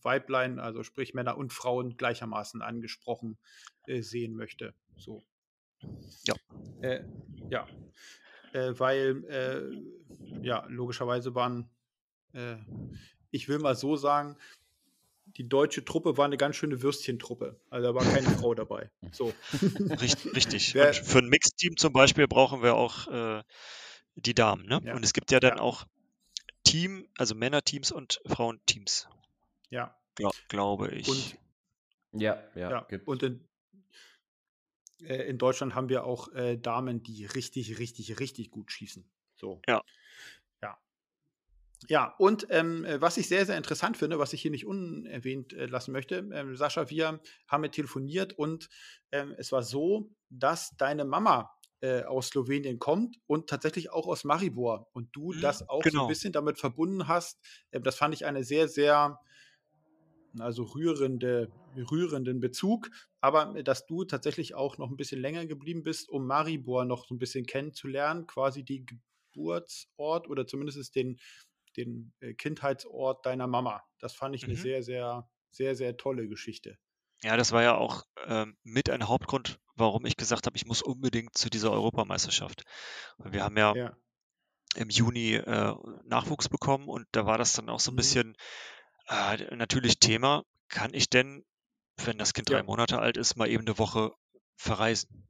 Weiblein, also sprich Männer und Frauen gleichermaßen angesprochen äh, sehen möchte. So. Ja. Äh, ja. Äh, weil, äh, ja, logischerweise waren ich will mal so sagen, die deutsche Truppe war eine ganz schöne Würstchentruppe. Also da war keine Frau dabei. So. Richtig. richtig. Wer, für ein Mixteam zum Beispiel brauchen wir auch äh, die Damen. Ne? Ja. Und es gibt ja dann ja. auch Team, also Männerteams und Frauenteams. Ja. Gla glaube ich. Und, ja, ja. ja. Und in, äh, in Deutschland haben wir auch äh, Damen, die richtig, richtig, richtig gut schießen. So. Ja. Ja, und ähm, äh, was ich sehr, sehr interessant finde, was ich hier nicht unerwähnt äh, lassen möchte, ähm, Sascha, wir haben mit telefoniert und ähm, es war so, dass deine Mama äh, aus Slowenien kommt und tatsächlich auch aus Maribor und du mhm, das auch genau. so ein genau. bisschen damit verbunden hast. Ähm, das fand ich eine sehr, sehr also rührende, rührenden Bezug, aber äh, dass du tatsächlich auch noch ein bisschen länger geblieben bist, um Maribor noch so ein bisschen kennenzulernen, quasi die Geburtsort oder zumindest den, den äh, Kindheitsort deiner Mama. Das fand ich mhm. eine sehr, sehr, sehr, sehr tolle Geschichte. Ja, das war ja auch ähm, mit ein Hauptgrund, warum ich gesagt habe, ich muss unbedingt zu dieser Europameisterschaft. Wir haben ja, ja. im Juni äh, Nachwuchs bekommen und da war das dann auch so ein mhm. bisschen äh, natürlich Thema, kann ich denn, wenn das Kind ja. drei Monate alt ist, mal eben eine Woche verreisen?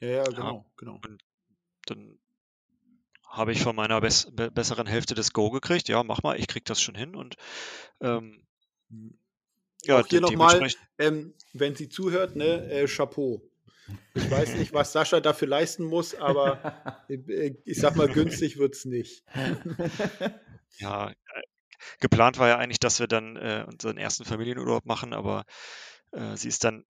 Ja, ja, genau, ja. genau. Und dann habe ich von meiner bess be besseren Hälfte das Go gekriegt. Ja, mach mal, ich krieg das schon hin. Und ähm, hm. ja, auch hier nochmal, ähm, wenn sie zuhört, ne, äh, Chapeau. Ich weiß nicht, was Sascha dafür leisten muss, aber äh, ich sag mal, günstig wird es nicht. ja, äh, geplant war ja eigentlich, dass wir dann äh, unseren ersten Familienurlaub machen, aber äh, sie ist dann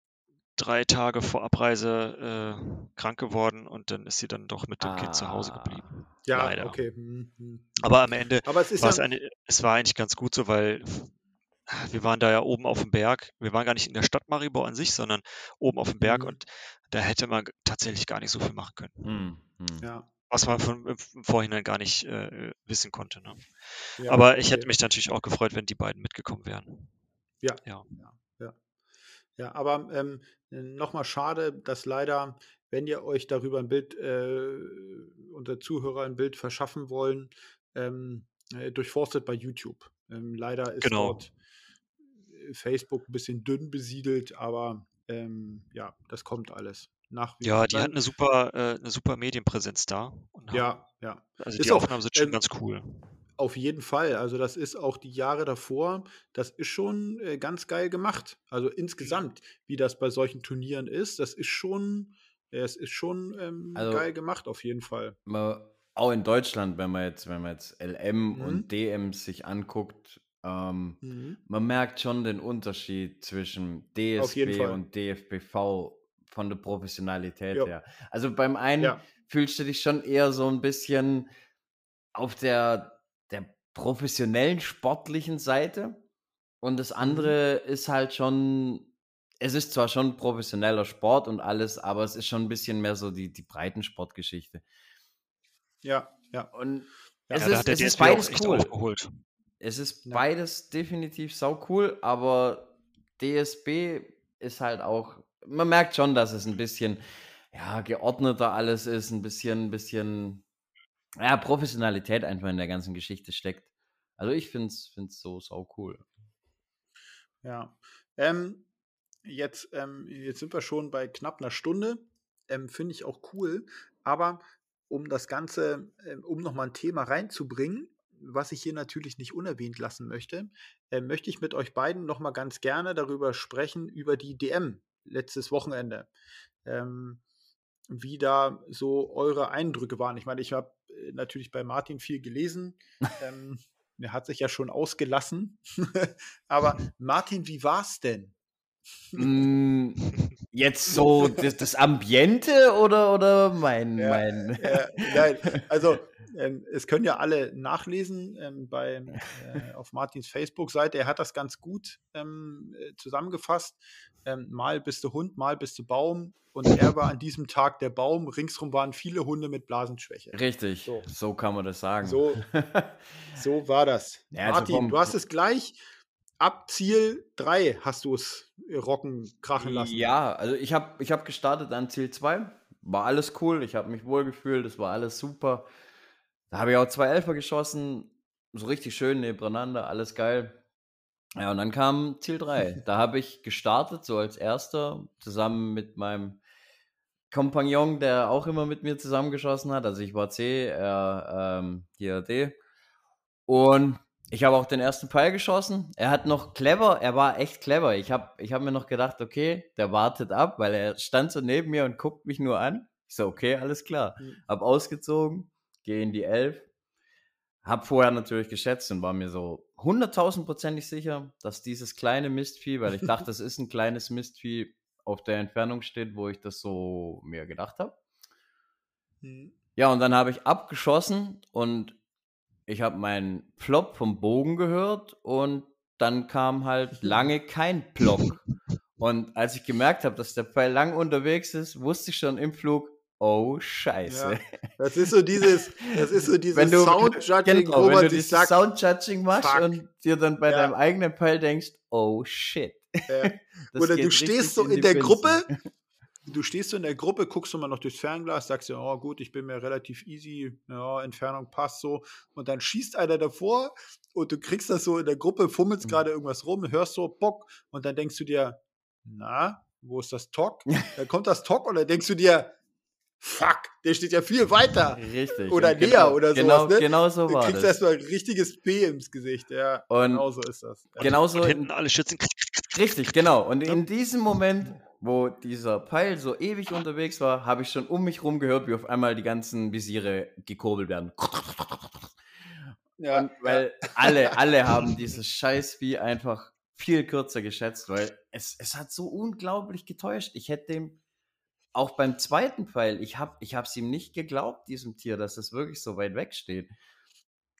drei Tage vor Abreise äh, krank geworden und dann ist sie dann doch mit dem ah. Kind zu Hause ah. geblieben. Ja, Leider. okay. Hm, hm. Aber am Ende Aber es, war ja eine, es war eigentlich ganz gut so, weil wir waren da ja oben auf dem Berg. Wir waren gar nicht in der Stadt Maribor an sich, sondern oben auf dem Berg mhm. und da hätte man tatsächlich gar nicht so viel machen können. Mhm. mhm. Ja. Was man von, im Vorhinein gar nicht äh, wissen konnte. Ne? Ja, Aber ich okay. hätte mich natürlich auch gefreut, wenn die beiden mitgekommen wären. Ja. Ja, ja. Ja. aber ähm, nochmal schade, dass leider, wenn ihr euch darüber ein Bild, äh, unter Zuhörer ein Bild verschaffen wollen, ähm, äh, durchforstet bei YouTube. Ähm, leider ist genau. dort Facebook ein bisschen dünn besiedelt, aber ähm, ja, das kommt alles. Nach ja, die hat eine super, äh, eine super Medienpräsenz da. ja, haben, ja. Also ist die Aufnahmen sind schon ähm, ganz cool. Auf jeden Fall. Also das ist auch die Jahre davor, das ist schon äh, ganz geil gemacht. Also insgesamt, wie das bei solchen Turnieren ist, das ist schon, äh, es ist schon ähm, also, geil gemacht auf jeden Fall. Auch in Deutschland, wenn man jetzt, wenn man jetzt LM mhm. und DM sich anguckt, ähm, mhm. Man merkt schon den Unterschied zwischen DSB und DFBV von der Professionalität jo. her. Also beim einen ja. fühlst du dich schon eher so ein bisschen auf der professionellen sportlichen Seite und das mhm. andere mhm. ist halt schon, es ist zwar schon professioneller Sport und alles, aber es ist schon ein bisschen mehr so die, die Breitensportgeschichte. Ja, ja. Und ja, es, ist, es ist beides cool. Aufgeholt. Es ist ja. beides definitiv sau cool, aber DSB ist halt auch, man merkt schon, dass es ein bisschen ja, geordneter alles ist, ein bisschen, ein bisschen ja, Professionalität einfach in der ganzen Geschichte steckt. Also ich finde es so sau cool. Ja. Ähm, jetzt, ähm, jetzt sind wir schon bei knapp einer Stunde. Ähm, finde ich auch cool. Aber um das Ganze, ähm, um nochmal ein Thema reinzubringen, was ich hier natürlich nicht unerwähnt lassen möchte, äh, möchte ich mit euch beiden noch mal ganz gerne darüber sprechen, über die DM letztes Wochenende. Ähm, wie da so eure Eindrücke waren. Ich meine, ich habe natürlich bei Martin viel gelesen. ähm, er hat sich ja schon ausgelassen. Aber Martin, wie war's denn? Mm, jetzt so das, das, Ambiente oder, oder mein. Ja, mein... Ja, nein, also ähm, es können ja alle nachlesen ähm, bei, äh, auf Martins Facebook-Seite. Er hat das ganz gut ähm, äh, zusammengefasst. Ähm, mal bist du Hund, mal bist du Baum. Und er war an diesem Tag der Baum. Ringsrum waren viele Hunde mit Blasenschwäche. Richtig, so, so kann man das sagen. So, so war das. Ja, also Martin, du hast es gleich ab Ziel 3 hast du es rocken, krachen lassen. Ja, also ich habe ich hab gestartet an Ziel 2. War alles cool, ich habe mich wohl gefühlt, es war alles super. Da habe ich auch zwei Elfer geschossen, so richtig schön nebeneinander, alles geil. Ja, und dann kam Ziel 3. Da habe ich gestartet, so als erster, zusammen mit meinem Kompagnon, der auch immer mit mir zusammengeschossen hat. Also ich war C, er ähm, hier D. Und ich habe auch den ersten Pfeil geschossen. Er hat noch clever, er war echt clever. Ich habe ich hab mir noch gedacht, okay, der wartet ab, weil er stand so neben mir und guckt mich nur an. Ich so, okay, alles klar. Mhm. Hab ausgezogen, gehe in die Elf. Hab vorher natürlich geschätzt und war mir so hunderttausendprozentig sicher, dass dieses kleine Mistvieh, weil ich dachte, das ist ein kleines Mistvieh, auf der Entfernung steht, wo ich das so mir gedacht habe. Mhm. Ja, und dann habe ich abgeschossen und ich habe meinen Plop vom Bogen gehört und dann kam halt lange kein Plop. Und als ich gemerkt habe, dass der Pfeil lang unterwegs ist, wusste ich schon im Flug, oh Scheiße. Ja, das ist so dieses, das ist so dieses Soundjudging, genau, wo man sich sagt, Soundjudging machst fuck. und dir dann bei ja. deinem eigenen Pfeil denkst, oh shit. Ja. Oder du stehst so in, in der Pilze. Gruppe du stehst so in der Gruppe, guckst du mal noch durchs Fernglas, sagst dir, oh gut, ich bin mir relativ easy, ja, Entfernung passt so. Und dann schießt einer davor und du kriegst das so in der Gruppe, fummelst mhm. gerade irgendwas rum, hörst so Bock und dann denkst du dir, na, wo ist das Tock? dann kommt das Tock und dann denkst du dir, fuck, der steht ja viel weiter. Richtig. Oder näher genau, oder genau, sowas. Ne? Genau so war Du kriegst erstmal ein richtiges P ins Gesicht. Ja, und genau so ist das. Ja. Genauso. hinten alle Schützen. Richtig, genau. Und in diesem Moment wo dieser Pfeil so ewig unterwegs war, habe ich schon um mich rum gehört, wie auf einmal die ganzen Visiere gekurbelt werden. Ja, Und weil ja. alle, alle haben dieses Scheißvieh einfach viel kürzer geschätzt, weil es, es hat so unglaublich getäuscht. Ich hätte dem auch beim zweiten Pfeil, ich habe ich es ihm nicht geglaubt, diesem Tier, dass es wirklich so weit weg steht.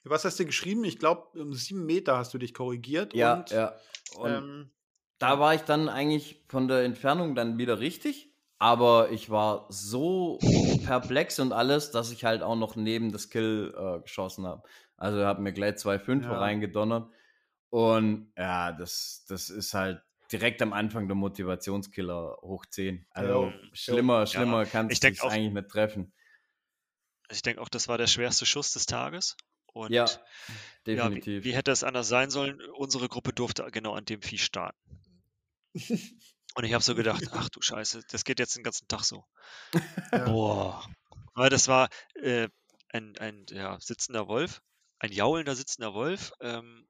Was hast du geschrieben? Ich glaube, um sieben Meter hast du dich korrigiert. Ja, und, ja. Und ähm, da war ich dann eigentlich von der Entfernung dann wieder richtig, aber ich war so perplex und alles, dass ich halt auch noch neben das Kill äh, geschossen habe. Also habe mir gleich zwei Fünfer ja. reingedonnert und ja, das, das ist halt direkt am Anfang der Motivationskiller hoch 10. Also ja. schlimmer, schlimmer ja. kannst du es eigentlich nicht treffen. Ich denke auch, das war der schwerste Schuss des Tages. Und ja, definitiv. Ja, wie, wie, hätte es anders sein sollen? Unsere Gruppe durfte genau an dem Vieh starten. Und ich habe so gedacht, ach du Scheiße, das geht jetzt den ganzen Tag so. Ja. Boah. Weil das war äh, ein, ein ja, sitzender Wolf, ein jaulender sitzender Wolf. Ähm,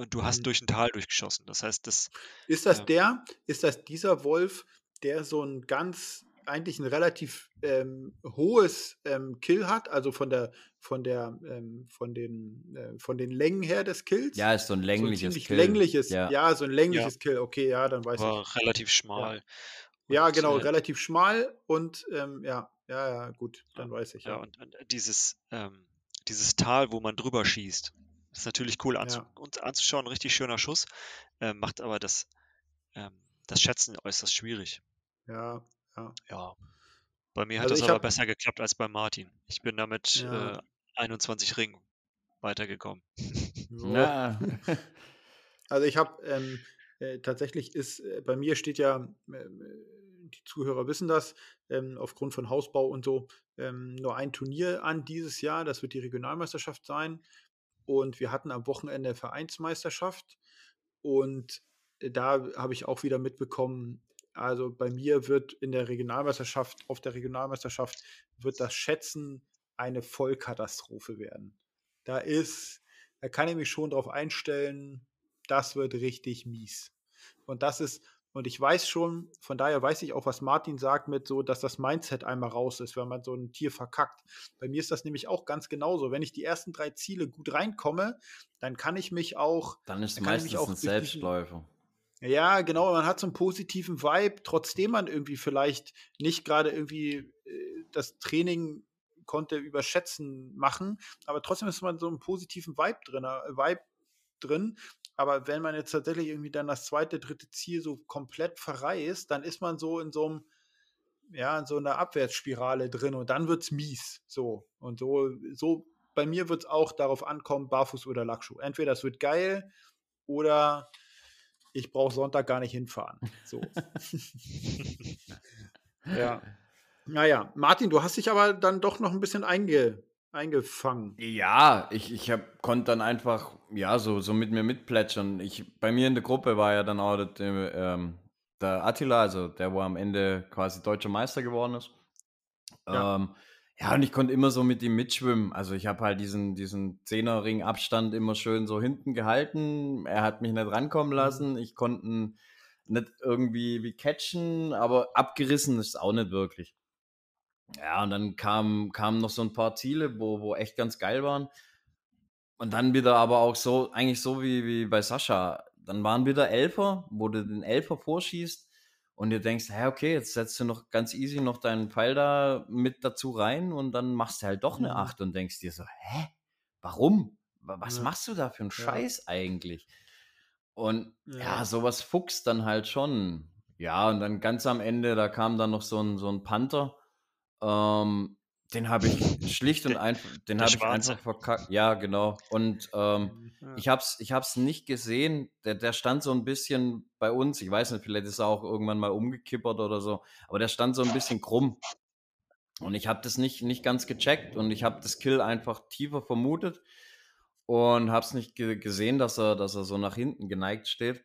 und du hast mhm. durch ein Tal durchgeschossen. Das heißt, das. Ist das ähm, der, ist das dieser Wolf, der so ein ganz eigentlich ein relativ ähm, hohes ähm, Kill hat, also von der von der ähm, von den äh, von den Längen her des Kills. Ja, ist so ein längliches so ein Kill. längliches, ja. ja. so ein längliches ja. Kill. Okay, ja, dann weiß War ich. relativ schmal. Ja, ja genau, äh, relativ schmal und ähm, ja, ja, ja, gut, dann weiß ich. Ja, und, und dieses ähm, dieses Tal, wo man drüber schießt, ist natürlich cool anzu anzuschauen, richtig schöner Schuss, äh, macht aber das ähm, das Schätzen äußerst schwierig. Ja, ja. Ja. Bei mir hat also das aber hab... besser geklappt als bei Martin. Ich bin damit ja. äh, 21 Ringen weitergekommen. Ja. also ich habe ähm, äh, tatsächlich ist äh, bei mir steht ja äh, die Zuhörer wissen das ähm, aufgrund von Hausbau und so ähm, nur ein Turnier an dieses Jahr. Das wird die Regionalmeisterschaft sein und wir hatten am Wochenende Vereinsmeisterschaft und äh, da habe ich auch wieder mitbekommen, also bei mir wird in der Regionalmeisterschaft, auf der Regionalmeisterschaft, wird das Schätzen eine Vollkatastrophe werden. Da ist, da kann ich mich schon darauf einstellen, das wird richtig mies. Und das ist, und ich weiß schon, von daher weiß ich auch, was Martin sagt mit so, dass das Mindset einmal raus ist, wenn man so ein Tier verkackt. Bei mir ist das nämlich auch ganz genauso. Wenn ich die ersten drei Ziele gut reinkomme, dann kann ich mich auch. Dann ist dann meistens auch ein Selbstläufer. Ja, genau, man hat so einen positiven Vibe, trotzdem man irgendwie vielleicht nicht gerade irgendwie äh, das Training konnte überschätzen machen, aber trotzdem ist man so einen positiven Vibe drin, äh, Vibe drin. Aber wenn man jetzt tatsächlich irgendwie dann das zweite, dritte Ziel so komplett verreist, dann ist man so in so einem, ja, in so einer Abwärtsspirale drin und dann wird's mies. So. Und so, so bei mir wird es auch darauf ankommen, Barfuß oder Lackschuh. Entweder es wird geil oder ich brauche Sonntag gar nicht hinfahren. So. ja. Naja, Martin, du hast dich aber dann doch noch ein bisschen einge, eingefangen. Ja, ich, ich hab, konnte dann einfach, ja, so, so mit mir mitplätschern. Ich, bei mir in der Gruppe war ja dann auch der, ähm, der Attila, also der, wo am Ende quasi deutscher Meister geworden ist. Ja. Ähm, Ja, und ich konnte immer so mit ihm mitschwimmen. Also ich habe halt diesen, diesen Zehnerring-Abstand immer schön so hinten gehalten. Er hat mich nicht rankommen mhm. lassen. Ich konnte nicht irgendwie wie catchen, aber abgerissen ist es auch nicht wirklich. Ja, und dann kamen kam noch so ein paar Ziele, wo, wo echt ganz geil waren. Und dann wieder aber auch so, eigentlich so wie, wie bei Sascha. Dann waren wieder Elfer, wo du den Elfer vorschießt und du denkst, hä, okay, jetzt setzt du noch ganz easy noch deinen Pfeil da mit dazu rein und dann machst du halt doch eine 8 mhm. und denkst dir so, hä, warum? Was ja. machst du da für einen Scheiß ja. eigentlich? Und ja. ja, sowas fuchst dann halt schon. Ja, und dann ganz am Ende, da kam dann noch so ein, so ein Panther. Ähm, den habe ich schlicht und einfach, den habe ich einfach verkackt. Ja, genau. Und ähm, ja. ich habe es ich hab's nicht gesehen. Der, der stand so ein bisschen bei uns. Ich weiß nicht, vielleicht ist er auch irgendwann mal umgekippert oder so. Aber der stand so ein bisschen krumm. Und ich habe das nicht, nicht ganz gecheckt und ich habe das Kill einfach tiefer vermutet und habe es nicht gesehen, dass er, dass er so nach hinten geneigt steht.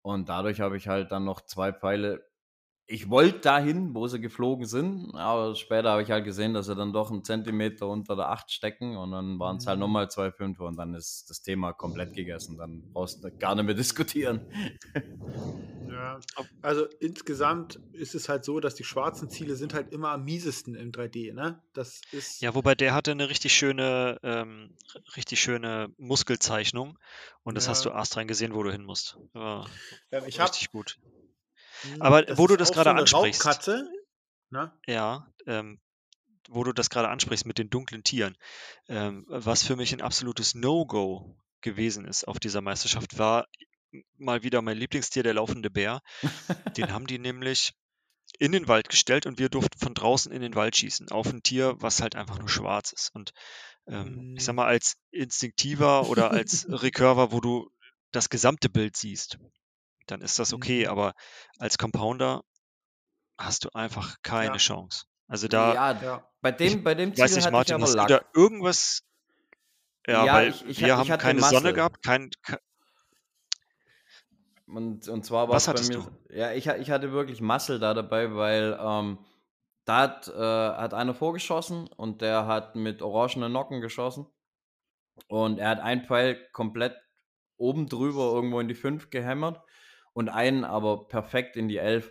Und dadurch habe ich halt dann noch zwei Pfeile ich wollte dahin, wo sie geflogen sind, aber später habe ich halt gesehen, dass sie dann doch einen Zentimeter unter der 8 stecken und dann waren es halt mhm. nochmal zwei Fünfer und dann ist das Thema komplett gegessen. Dann brauchst du gar nicht mehr diskutieren. Ja, also insgesamt ist es halt so, dass die schwarzen Ziele sind halt immer am miesesten im 3D, ne? Das ist. Ja, wobei der hatte eine richtig schöne, ähm, richtig schöne Muskelzeichnung und das ja. hast du erst rein gesehen, wo du hin musst. Ja, ich richtig hab, gut. Hm, Aber das wo du das gerade so ansprichst. Raubkatze, ne? Ja, ähm, wo du das gerade ansprichst mit den dunklen Tieren. Ähm, was für mich ein absolutes No-Go gewesen ist auf dieser Meisterschaft, war mal wieder mein Lieblingstier, der laufende Bär. den haben die nämlich in den Wald gestellt und wir durften von draußen in den Wald schießen auf ein Tier, was halt einfach nur schwarz ist. Und ähm, ich sag hm. mal, als Instinktiver oder als Recurver, wo du das gesamte Bild siehst, dann ist das okay. Mhm. Aber als Compounder hast du einfach keine ja. Chance. Also da. Ja, ja. bei dem, ich, bei dem Ziel weiß nicht, Martin, hast Lack. du da irgendwas? Ja, weil ich, ich, wir haben keine Masse. Sonne gehabt, kein, kein und, und zwar war es bei mir. Du? Ja, ich, ich hatte wirklich Muscle da dabei, weil ähm, da hat, äh, hat einer vorgeschossen und der hat mit orangenen Nocken geschossen. Und er hat einen Pfeil komplett oben drüber irgendwo in die 5 gehämmert und einen aber perfekt in die Elf.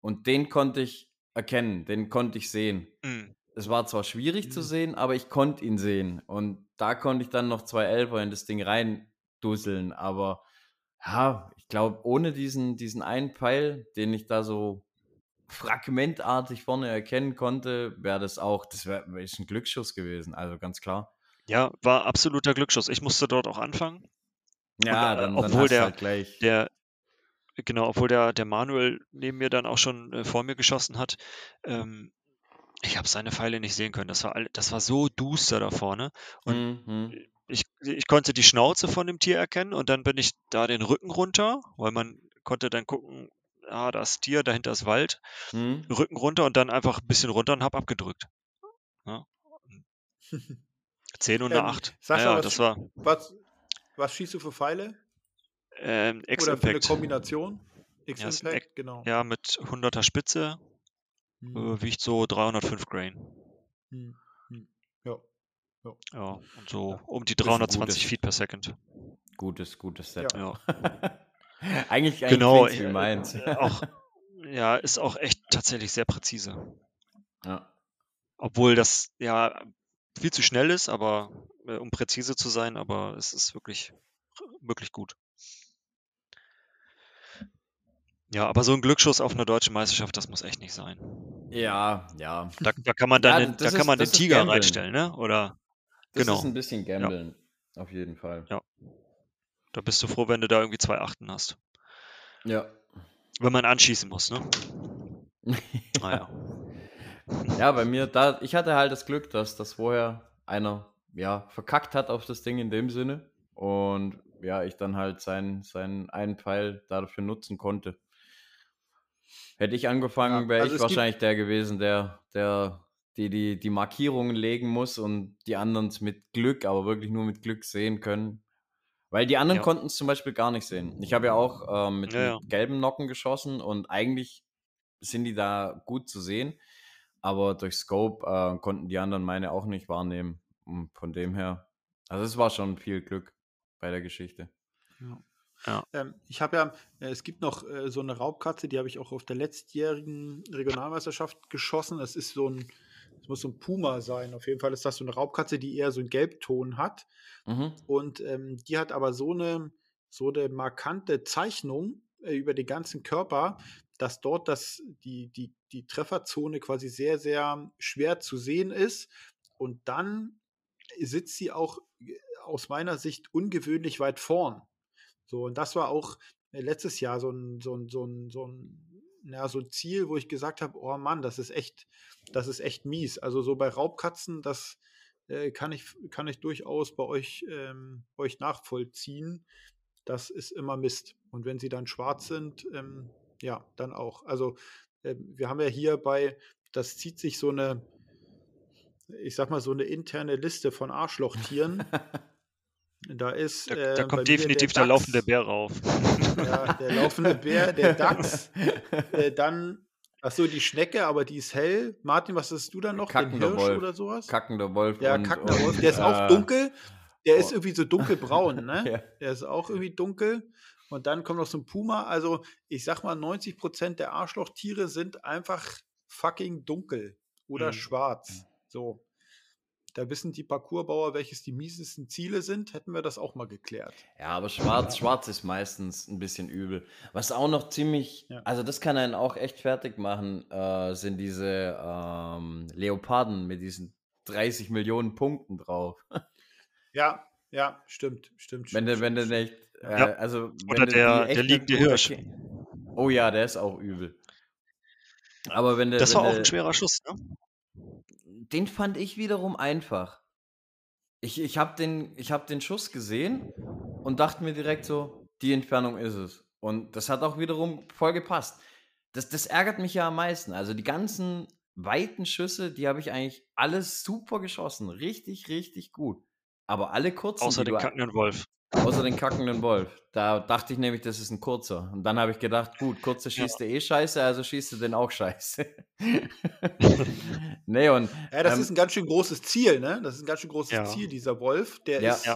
Und den konnte ich erkennen, den konnte ich sehen. Mhm. Es war zwar schwierig mhm. zu sehen, aber ich konnte ihn sehen. Und da konnte ich dann noch zwei Elfer in das Ding reindusseln. Aber ja, ich glaube, ohne diesen, diesen einen Pfeil, den ich da so fragmentartig vorne erkennen konnte, wäre das auch, das wäre wär ein Glücksschuss gewesen, also ganz klar. Ja, war absoluter Glücksschuss. Ich musste dort auch anfangen. Ja, Und, äh, dann, obwohl dann der, halt der, Genau, obwohl der, der Manuel neben mir dann auch schon äh, vor mir geschossen hat. Ähm, ich habe seine Pfeile nicht sehen können. Das war, all, das war so duster da vorne. Und mhm. ich, ich konnte die Schnauze von dem Tier erkennen und dann bin ich da den Rücken runter, weil man konnte dann gucken, ah, da ist Tier, dahinter ist Wald. Mhm. Rücken runter und dann einfach ein bisschen runter und habe abgedrückt. Ja. 10 und ähm, 8. Sascha, ja, was, das war. Was, was schießt du für Pfeile? Ähm, Oder für eine Kombination? X-Impact, ja, genau. Ja, mit 100er Spitze hm. äh, wiegt so 305 Grain. Hm. Hm. Ja. ja. Ja, und so ja. um die 320 Feet per Second. Gutes, gutes Set. Ja. eigentlich, eigentlich genau, wie meins. Äh, auch, ja, ist auch echt tatsächlich sehr präzise. Ja. Obwohl das ja viel zu schnell ist, aber äh, um präzise zu sein, aber es ist wirklich, wirklich gut. Ja, aber so ein Glücksschuss auf eine deutsche Meisterschaft, das muss echt nicht sein. Ja, ja. Da, da kann man dann ja, den, da ist, kann man den Tiger Gamblen. reinstellen, ne? Oder das genau. ist ein bisschen Gambeln, ja. auf jeden Fall. Ja. Da bist du froh, wenn du da irgendwie zwei Achten hast. Ja. Wenn man anschießen muss, ne? naja. Ja, bei mir, da, ich hatte halt das Glück, dass das vorher einer ja, verkackt hat auf das Ding in dem Sinne. Und ja, ich dann halt seinen, seinen einen Pfeil dafür nutzen konnte. Hätte ich angefangen, wäre also ich wahrscheinlich der gewesen, der, der die, die die Markierungen legen muss und die anderen es mit Glück, aber wirklich nur mit Glück sehen können. Weil die anderen ja. konnten es zum Beispiel gar nicht sehen. Ich habe ja auch ähm, mit, ja, mit gelben Nocken geschossen und eigentlich sind die da gut zu sehen. aber durch Scope äh, konnten die anderen meine auch nicht wahrnehmen. Und von dem her, also es war schon viel Glück bei der Geschichte. Ja. Ja. Ähm, ich habe ja, äh, es gibt noch äh, so eine Raubkatze, die habe ich auch auf der letztjährigen Regionalmeisterschaft geschossen. Das ist so ein, das muss so ein Puma sein. Auf jeden Fall ist das so eine Raubkatze, die eher so einen Gelbton hat. Mhm. Und ähm, die hat aber so eine, so eine markante Zeichnung äh, über den ganzen Körper, dass dort das, die, die, die Trefferzone quasi sehr, sehr schwer zu sehen ist. Und dann sitzt sie auch äh, aus meiner Sicht ungewöhnlich weit vorn. So, und das war auch äh, letztes Jahr so ein, so ein, so ein, so ein, ja, so ein Ziel, wo ich gesagt habe, oh Mann, das ist echt, das ist echt mies. Also so bei Raubkatzen, das äh, kann, ich, kann ich durchaus bei euch, ähm, euch nachvollziehen. Das ist immer Mist. Und wenn sie dann schwarz sind, ähm, ja, dann auch. Also äh, wir haben ja hier bei, das zieht sich so eine, ich sag mal, so eine interne Liste von Arschlochtieren. Da ist. Da, äh, da kommt definitiv der, der, laufende Bär rauf. Ja, der laufende Bär, der Dachs. äh, dann, achso, die Schnecke, aber die ist hell. Martin, was hast du dann noch? Kackender Den Hirsch Wolf. oder sowas? Kackender Wolf. Ja, und, kackender Wolf. Der ist auch äh, dunkel. Der oh. ist irgendwie so dunkelbraun, ne? ja. Der ist auch irgendwie dunkel. Und dann kommt noch so ein Puma. Also, ich sag mal, 90% der Arschlochtiere sind einfach fucking dunkel oder mhm. schwarz. So da wissen die Parcoursbauer, welches die miesesten Ziele sind, hätten wir das auch mal geklärt. Ja, aber schwarz, schwarz ist meistens ein bisschen übel. Was auch noch ziemlich, ja. also das kann einen auch echt fertig machen, äh, sind diese ähm, Leoparden mit diesen 30 Millionen Punkten drauf. ja, ja, stimmt, stimmt. Wenn du, wenn du nicht, äh, ja. also Oder der, der liegende Hirsch. Oh ja, der ist auch übel. Aber wenn der, das wenn war auch ein schwerer Schuss, ne? Den fand ich wiederum einfach. Ich, ich habe den, hab den Schuss gesehen und dachte mir direkt so, die Entfernung ist es. Und das hat auch wiederum voll gepasst. Das, das ärgert mich ja am meisten. Also die ganzen weiten Schüsse, die habe ich eigentlich alles super geschossen. Richtig, richtig gut. Aber alle kurzen. Außer den kackenden Wolf. Außer den kackenden Wolf. Da dachte ich nämlich, das ist ein kurzer. Und dann habe ich gedacht, gut, kurzer schießt ja. eh scheiße, also schießt du den auch scheiße. nee, und. Ja, das ähm, ist ein ganz schön großes Ziel, ne? Das ist ein ganz schön großes ja. Ziel, dieser Wolf. Der ja. ist.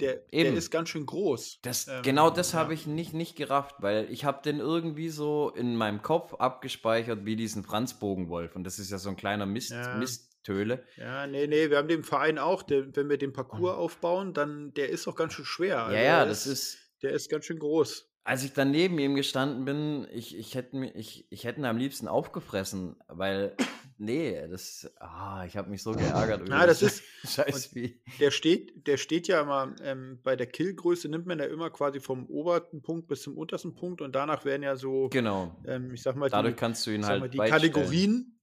Der, der, ist ganz schön groß. Das, ähm, genau das habe ich nicht, nicht gerafft, weil ich habe den irgendwie so in meinem Kopf abgespeichert wie diesen Franzbogenwolf. Und das ist ja so ein kleiner Mist, Mist Töle. Ja, nee, nee, wir haben den Verein auch, der, wenn wir den Parcours aufbauen, dann der ist auch ganz schön schwer. Also ja, ja, das ist, ist, Der ist ganz schön groß. Als ich dann neben ihm gestanden bin, ich, ich hätte ich, ich hätte ihn am liebsten aufgefressen, weil, nee, das, ah, ich habe mich so geärgert. Ja, das ist, scheiß wie. Der steht, der steht ja immer, ähm, bei der Killgröße nimmt man ja immer quasi vom obersten Punkt bis zum untersten Punkt und danach werden ja so, genau. Ähm, ich sag mal, dadurch die, kannst du ihn halt mal, die Kategorien,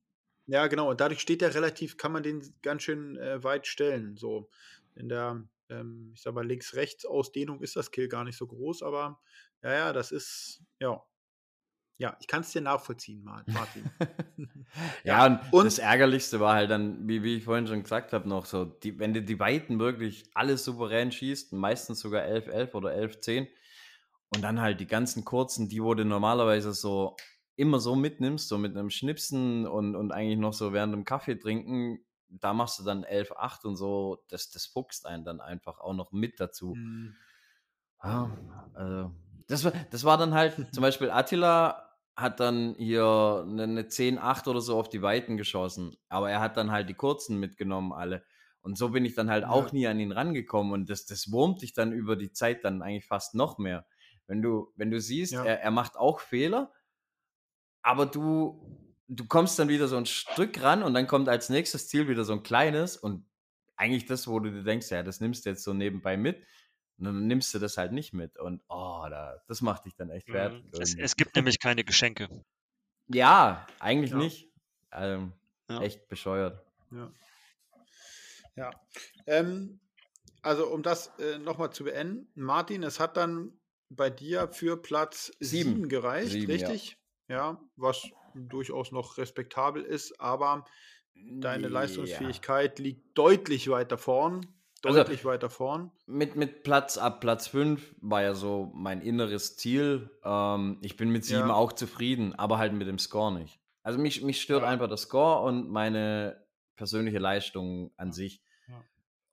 ja, genau. Und dadurch steht er relativ, kann man den ganz schön äh, weit stellen. So in der, ähm, ich sag mal, links-rechts-Ausdehnung ist das Kill gar nicht so groß, aber ja, ja, das ist, ja. Ja, ich kann es dir nachvollziehen, Martin. ja, und, und, das Ärgerlichste war halt dann, wie, wie ich vorhin schon gesagt habe, noch so, die, wenn du die Weiten wirklich alles souverän schießt, meistens sogar 11-11 oder 11-10, und dann halt die ganzen kurzen, die wurde normalerweise so immer so mitnimmst, so mit einem Schnipsen und, und eigentlich noch so während dem Kaffee trinken, da machst du dann 11, 8 und so, das, das fuchst einen dann einfach auch noch mit dazu. Mhm. Ja, also, das war, das war dann halt, zum Beispiel Attila hat dann hier eine, eine 10, 8 oder so auf die Weiten geschossen, aber er hat dann halt die kurzen mitgenommen, alle. Und so bin ich dann halt ja. auch nie an ihn rangekommen und das, das wurmt dich dann über die Zeit dann eigentlich fast noch mehr. Wenn du, wenn du siehst, ja. er, er macht auch Fehler, aber du, du kommst dann wieder so ein Stück ran und dann kommt als nächstes Ziel wieder so ein kleines und eigentlich das, wo du dir denkst, ja, das nimmst du jetzt so nebenbei mit. Und dann nimmst du das halt nicht mit. Und oh, da, das macht dich dann echt mhm. fertig. Es, es, gibt nämlich keine Geschenke. Ja, eigentlich ja. nicht. Ähm, ja. Echt bescheuert. Ja. Ja. Ähm, also, um das äh, nochmal zu beenden, Martin, es hat dann bei dir für Platz 7 gereicht, sieben, richtig? Ja, was durchaus noch respektabel ist, aber deine Leistungsfähigkeit ja. liegt deutlich weiter vorn. Also deutlich also, weiter vorn. Mit, mit Platz ab Platz 5 war ja so mein inneres Ziel. Ähm, ich bin mit 7 ja. auch zufrieden, aber halt mit dem Score nicht. Also mich, mich stört ja. einfach der Score und meine persönliche Leistung an sich.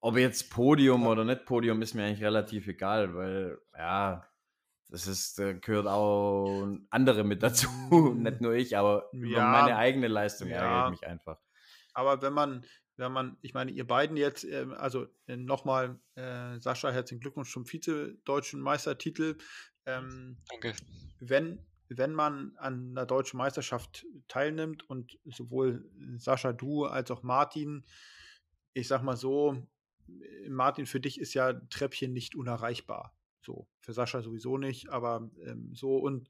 Ob jetzt Podium oder nicht Podium, ist mir eigentlich relativ egal, weil ja, das ist, da gehört auch andere mit dazu, nicht nur ich, aber über meine eigene Leistung ärgere ich mich einfach. Aber wenn man, wenn man, ich meine, ihr beiden jetzt, ähm, also äh, nochmal, äh, Sascha, herzlichen Glückwunsch zum Vize-Deutschen Meistertitel. Ähm, Danke. Wenn, wenn man an der deutschen Meisterschaft teilnimmt und sowohl Sascha, du als auch Martin, ich sag mal so, Martin, für dich ist ja Treppchen nicht unerreichbar. So, für Sascha sowieso nicht, aber ähm, so und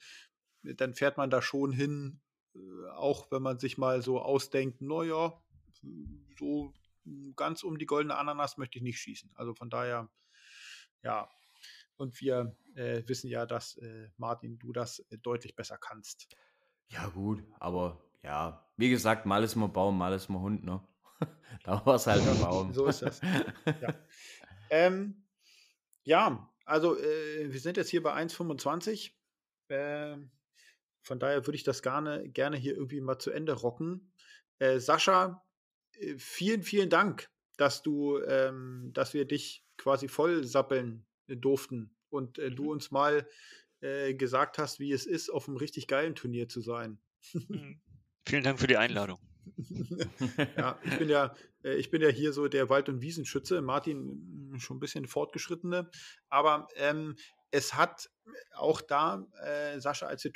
dann fährt man da schon hin, äh, auch wenn man sich mal so ausdenkt, naja, so ganz um die goldene Ananas möchte ich nicht schießen. Also von daher, ja. Und wir äh, wissen ja, dass äh, Martin, du das äh, deutlich besser kannst. Ja, gut, aber ja, wie gesagt, mal ist man Baum, mal ist man Hund, ne? da war es halt der Baum. so ist das. Ja, ähm, ja also äh, wir sind jetzt hier bei 1,25. Ähm, von daher würde ich das gerne, gerne hier irgendwie mal zu Ende rocken. Äh, Sascha, äh, vielen, vielen Dank, dass du, ähm, dass wir dich quasi voll sappeln äh, durften und äh, du mhm. uns mal äh, gesagt hast, wie es ist, auf einem richtig geilen Turnier zu sein. Mhm. Vielen Dank für die Einladung. ja, ich bin ja, äh, ich bin ja hier so der Wald- und Wiesenschütze, Martin schon ein bisschen fortgeschrittene, aber ähm, es hat auch da, äh, Sascha, als wir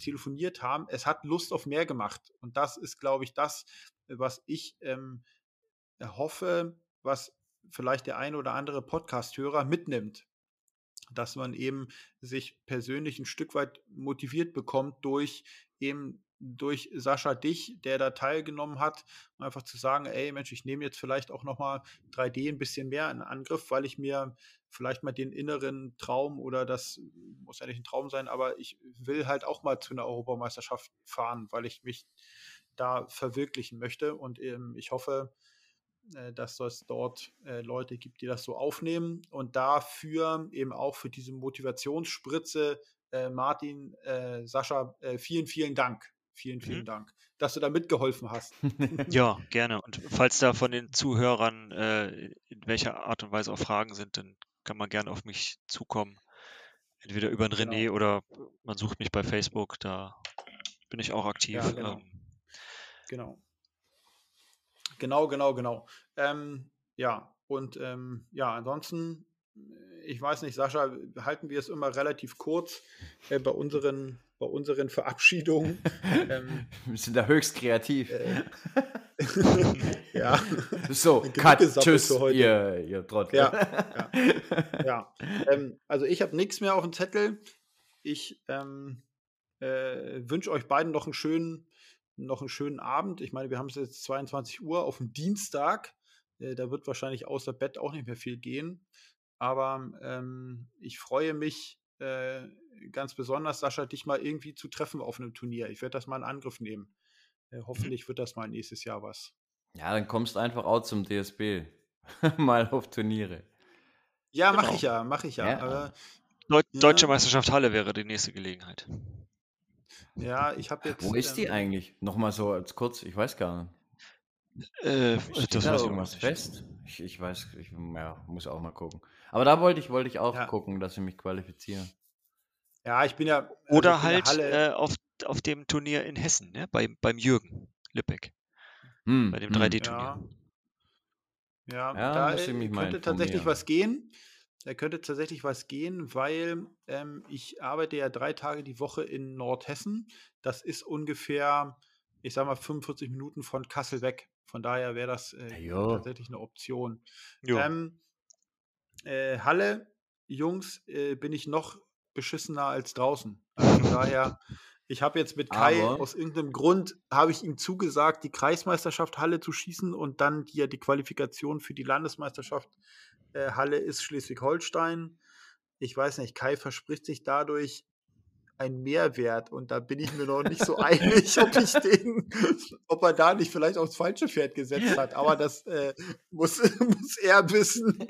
telefoniert haben, es hat Lust auf mehr gemacht. Und das ist, glaube ich, das, was ich ähm, hoffe, was vielleicht der ein oder andere Podcast-Hörer mitnimmt. Dass man eben sich persönlich ein Stück weit motiviert bekommt durch eben durch Sascha Dich, der da teilgenommen hat, um einfach zu sagen, ey Mensch, ich nehme jetzt vielleicht auch nochmal 3D ein bisschen mehr in Angriff, weil ich mir vielleicht mal den inneren Traum oder das muss ja nicht ein Traum sein, aber ich will halt auch mal zu einer Europameisterschaft fahren, weil ich mich da verwirklichen möchte und ähm, ich hoffe, äh, dass es dort äh, Leute gibt, die das so aufnehmen und dafür eben auch für diese Motivationsspritze äh, Martin, äh, Sascha, äh, vielen, vielen Dank. Vielen, vielen mhm. Dank, dass du da mitgeholfen hast. ja, gerne. Und falls da von den Zuhörern äh, in welcher Art und Weise auch Fragen sind, dann kann man gerne auf mich zukommen. Entweder über den René genau. oder man sucht mich bei Facebook, da bin ich auch aktiv. Ja, genau. Ähm, genau. Genau, genau, genau. Ähm, ja, und ähm, ja, ansonsten, ich weiß nicht, Sascha, halten wir es immer relativ kurz äh, bei unseren bei unseren Verabschiedungen. ähm, Wir sind da höchst kreativ. Äh, ja. So, cut, tschüss, ihr, ihr Trottel. Ja, ja. ja. Ähm, also ich habe nichts mehr auf dem Zettel. Ich ähm, äh, wünsche euch beiden noch einen schönen, noch einen schönen Abend. Ich meine, wir haben es jetzt 22 Uhr auf dem Dienstag. Äh, da wird wahrscheinlich außer Bett auch nicht mehr viel gehen. Aber ähm, ich freue mich, äh, ganz besonders, Sascha, dich mal irgendwie zu treffen auf einem Turnier. Ich werde das mal in Angriff nehmen. Äh, mhm. hoffentlich wird das mal nächstes Jahr was. Ja, dann kommst einfach auch zum DSB. mal auf Turniere. Ja, genau. mache ich ja, mache ich ja. ja. Deu ja. Deutsche Meisterschaft Halle wäre die nächste Gelegenheit. Ja, ich habe jetzt. Wo ist die ähm, eigentlich? Nochmal so als kurz, ich weiß gar nicht. Äh, das da irgendwas fest? Ich, ich weiß, ich ja, muss auch mal gucken. Aber da wollte ich, wollte ich auch ja. gucken, dass ich mich qualifiziere. Ja, ich bin ja. Also Oder bin halt äh, auf, auf dem Turnier in Hessen, ne? Bei, beim Jürgen Lippeck. Hm, bei dem 3D-Turnier. Hm. Ja, ja, da könnte tatsächlich was gehen. Da könnte tatsächlich was gehen, weil ähm, ich arbeite ja drei Tage die Woche in Nordhessen. Das ist ungefähr, ich sag mal, 45 Minuten von Kassel weg. Von daher wäre das äh, tatsächlich eine Option. Ähm, äh, Halle, Jungs, äh, bin ich noch beschissener als draußen. Also von daher, ich habe jetzt mit Kai Aber aus irgendeinem Grund, habe ich ihm zugesagt, die Kreismeisterschaft Halle zu schießen und dann die, die Qualifikation für die Landesmeisterschaft äh, Halle ist Schleswig-Holstein. Ich weiß nicht, Kai verspricht sich dadurch ein Mehrwert und da bin ich mir noch nicht so einig, ob ich den, ob er da nicht vielleicht aufs falsche Pferd gesetzt hat. Aber das äh, muss, muss er wissen.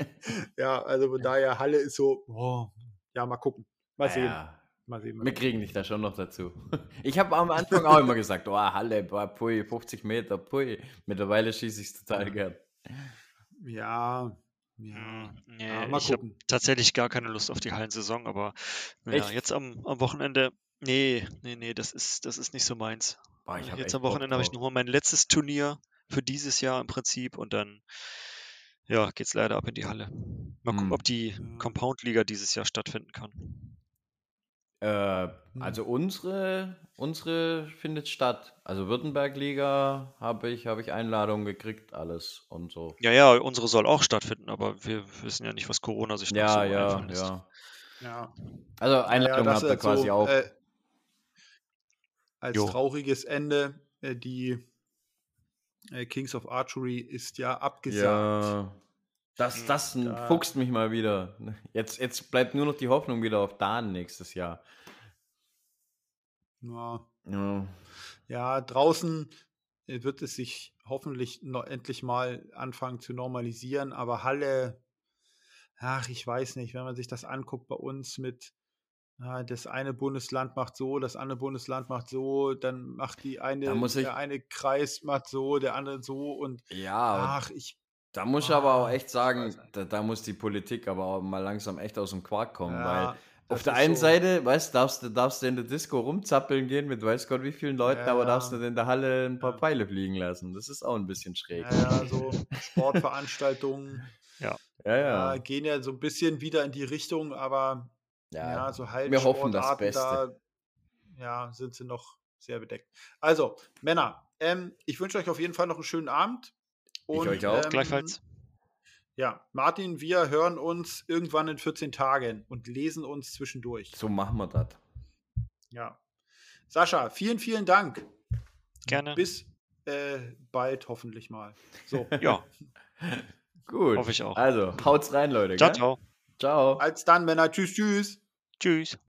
Ja, also von daher Halle ist so, oh, ja, mal gucken. Mal sehen. Ja, Mal sehen. Mal Wir kriegen dich da schon noch dazu. Ich habe am Anfang auch immer gesagt, oh, Halle, boah, pui, 50 Meter, pui. Mittlerweile schieße ich es total gern. Ja, ja, nee, ja ich habe tatsächlich gar keine Lust auf die Hallensaison, aber ja, jetzt am, am Wochenende, nee, nee, nee, das ist, das ist nicht so meins. Boah, jetzt am Wochenende habe ich nur mein letztes Turnier für dieses Jahr im Prinzip und dann ja, geht's leider ab in die Halle. Mal gucken, hm. ob die Compound-Liga dieses Jahr stattfinden kann. Äh, hm. also unsere, unsere findet statt. Also Württemberg-Liga habe ich, habe ich Einladungen gekriegt, alles und so. Ja, ja, unsere soll auch stattfinden, aber wir wissen ja nicht, was Corona sich ja, noch so ja, lässt. Ja, ja. Also Einladungen ja, habt ihr quasi so, auch. Äh, als jo. trauriges Ende, äh, die äh, Kings of Archery ist ja abgesagt. Ja. Das, das da. fuchst mich mal wieder. Jetzt, jetzt bleibt nur noch die Hoffnung wieder auf Dan nächstes Jahr. Ja. ja. ja, draußen wird es sich hoffentlich noch endlich mal anfangen zu normalisieren, aber Halle, ach, ich weiß nicht, wenn man sich das anguckt bei uns mit das eine Bundesland macht so, das andere Bundesland macht so, dann macht die eine, der eine Kreis macht so, der andere so und ja, ach, ich da muss ich aber auch echt sagen, da, da, muss die Politik aber auch mal langsam echt aus dem Quark kommen, ja, weil auf der einen so. Seite, weißt darfst du, darfst du in der Disco rumzappeln gehen mit weiß Gott wie vielen Leuten, ja, aber darfst du in der Halle ein paar Pfeile fliegen lassen. Das ist auch ein bisschen schräg. Ja, so Sportveranstaltungen ja. Ja, ja. gehen ja so ein bisschen wieder in die Richtung, aber ja, so halt wir hoffen das Beste. Da, ja, sind sie noch sehr bedeckt. Also, Männer, ähm, ich wünsche euch auf jeden Fall noch einen schönen Abend. Und, ich euch auch. Ähm, Gleichfalls. Ja, Martin, wir hören uns irgendwann in 14 Tagen und lesen uns zwischendurch. So machen wir das. Ja. Sascha, vielen, vielen Dank. Gerne. Bis äh, bald hoffentlich mal. So. ja. Gut. Hoffe ich auch. Also, haut's rein, Leute. Ciao, gell? ciao. Ciao. Als dann, Männer. Tschüss, tschüss. Tschüss.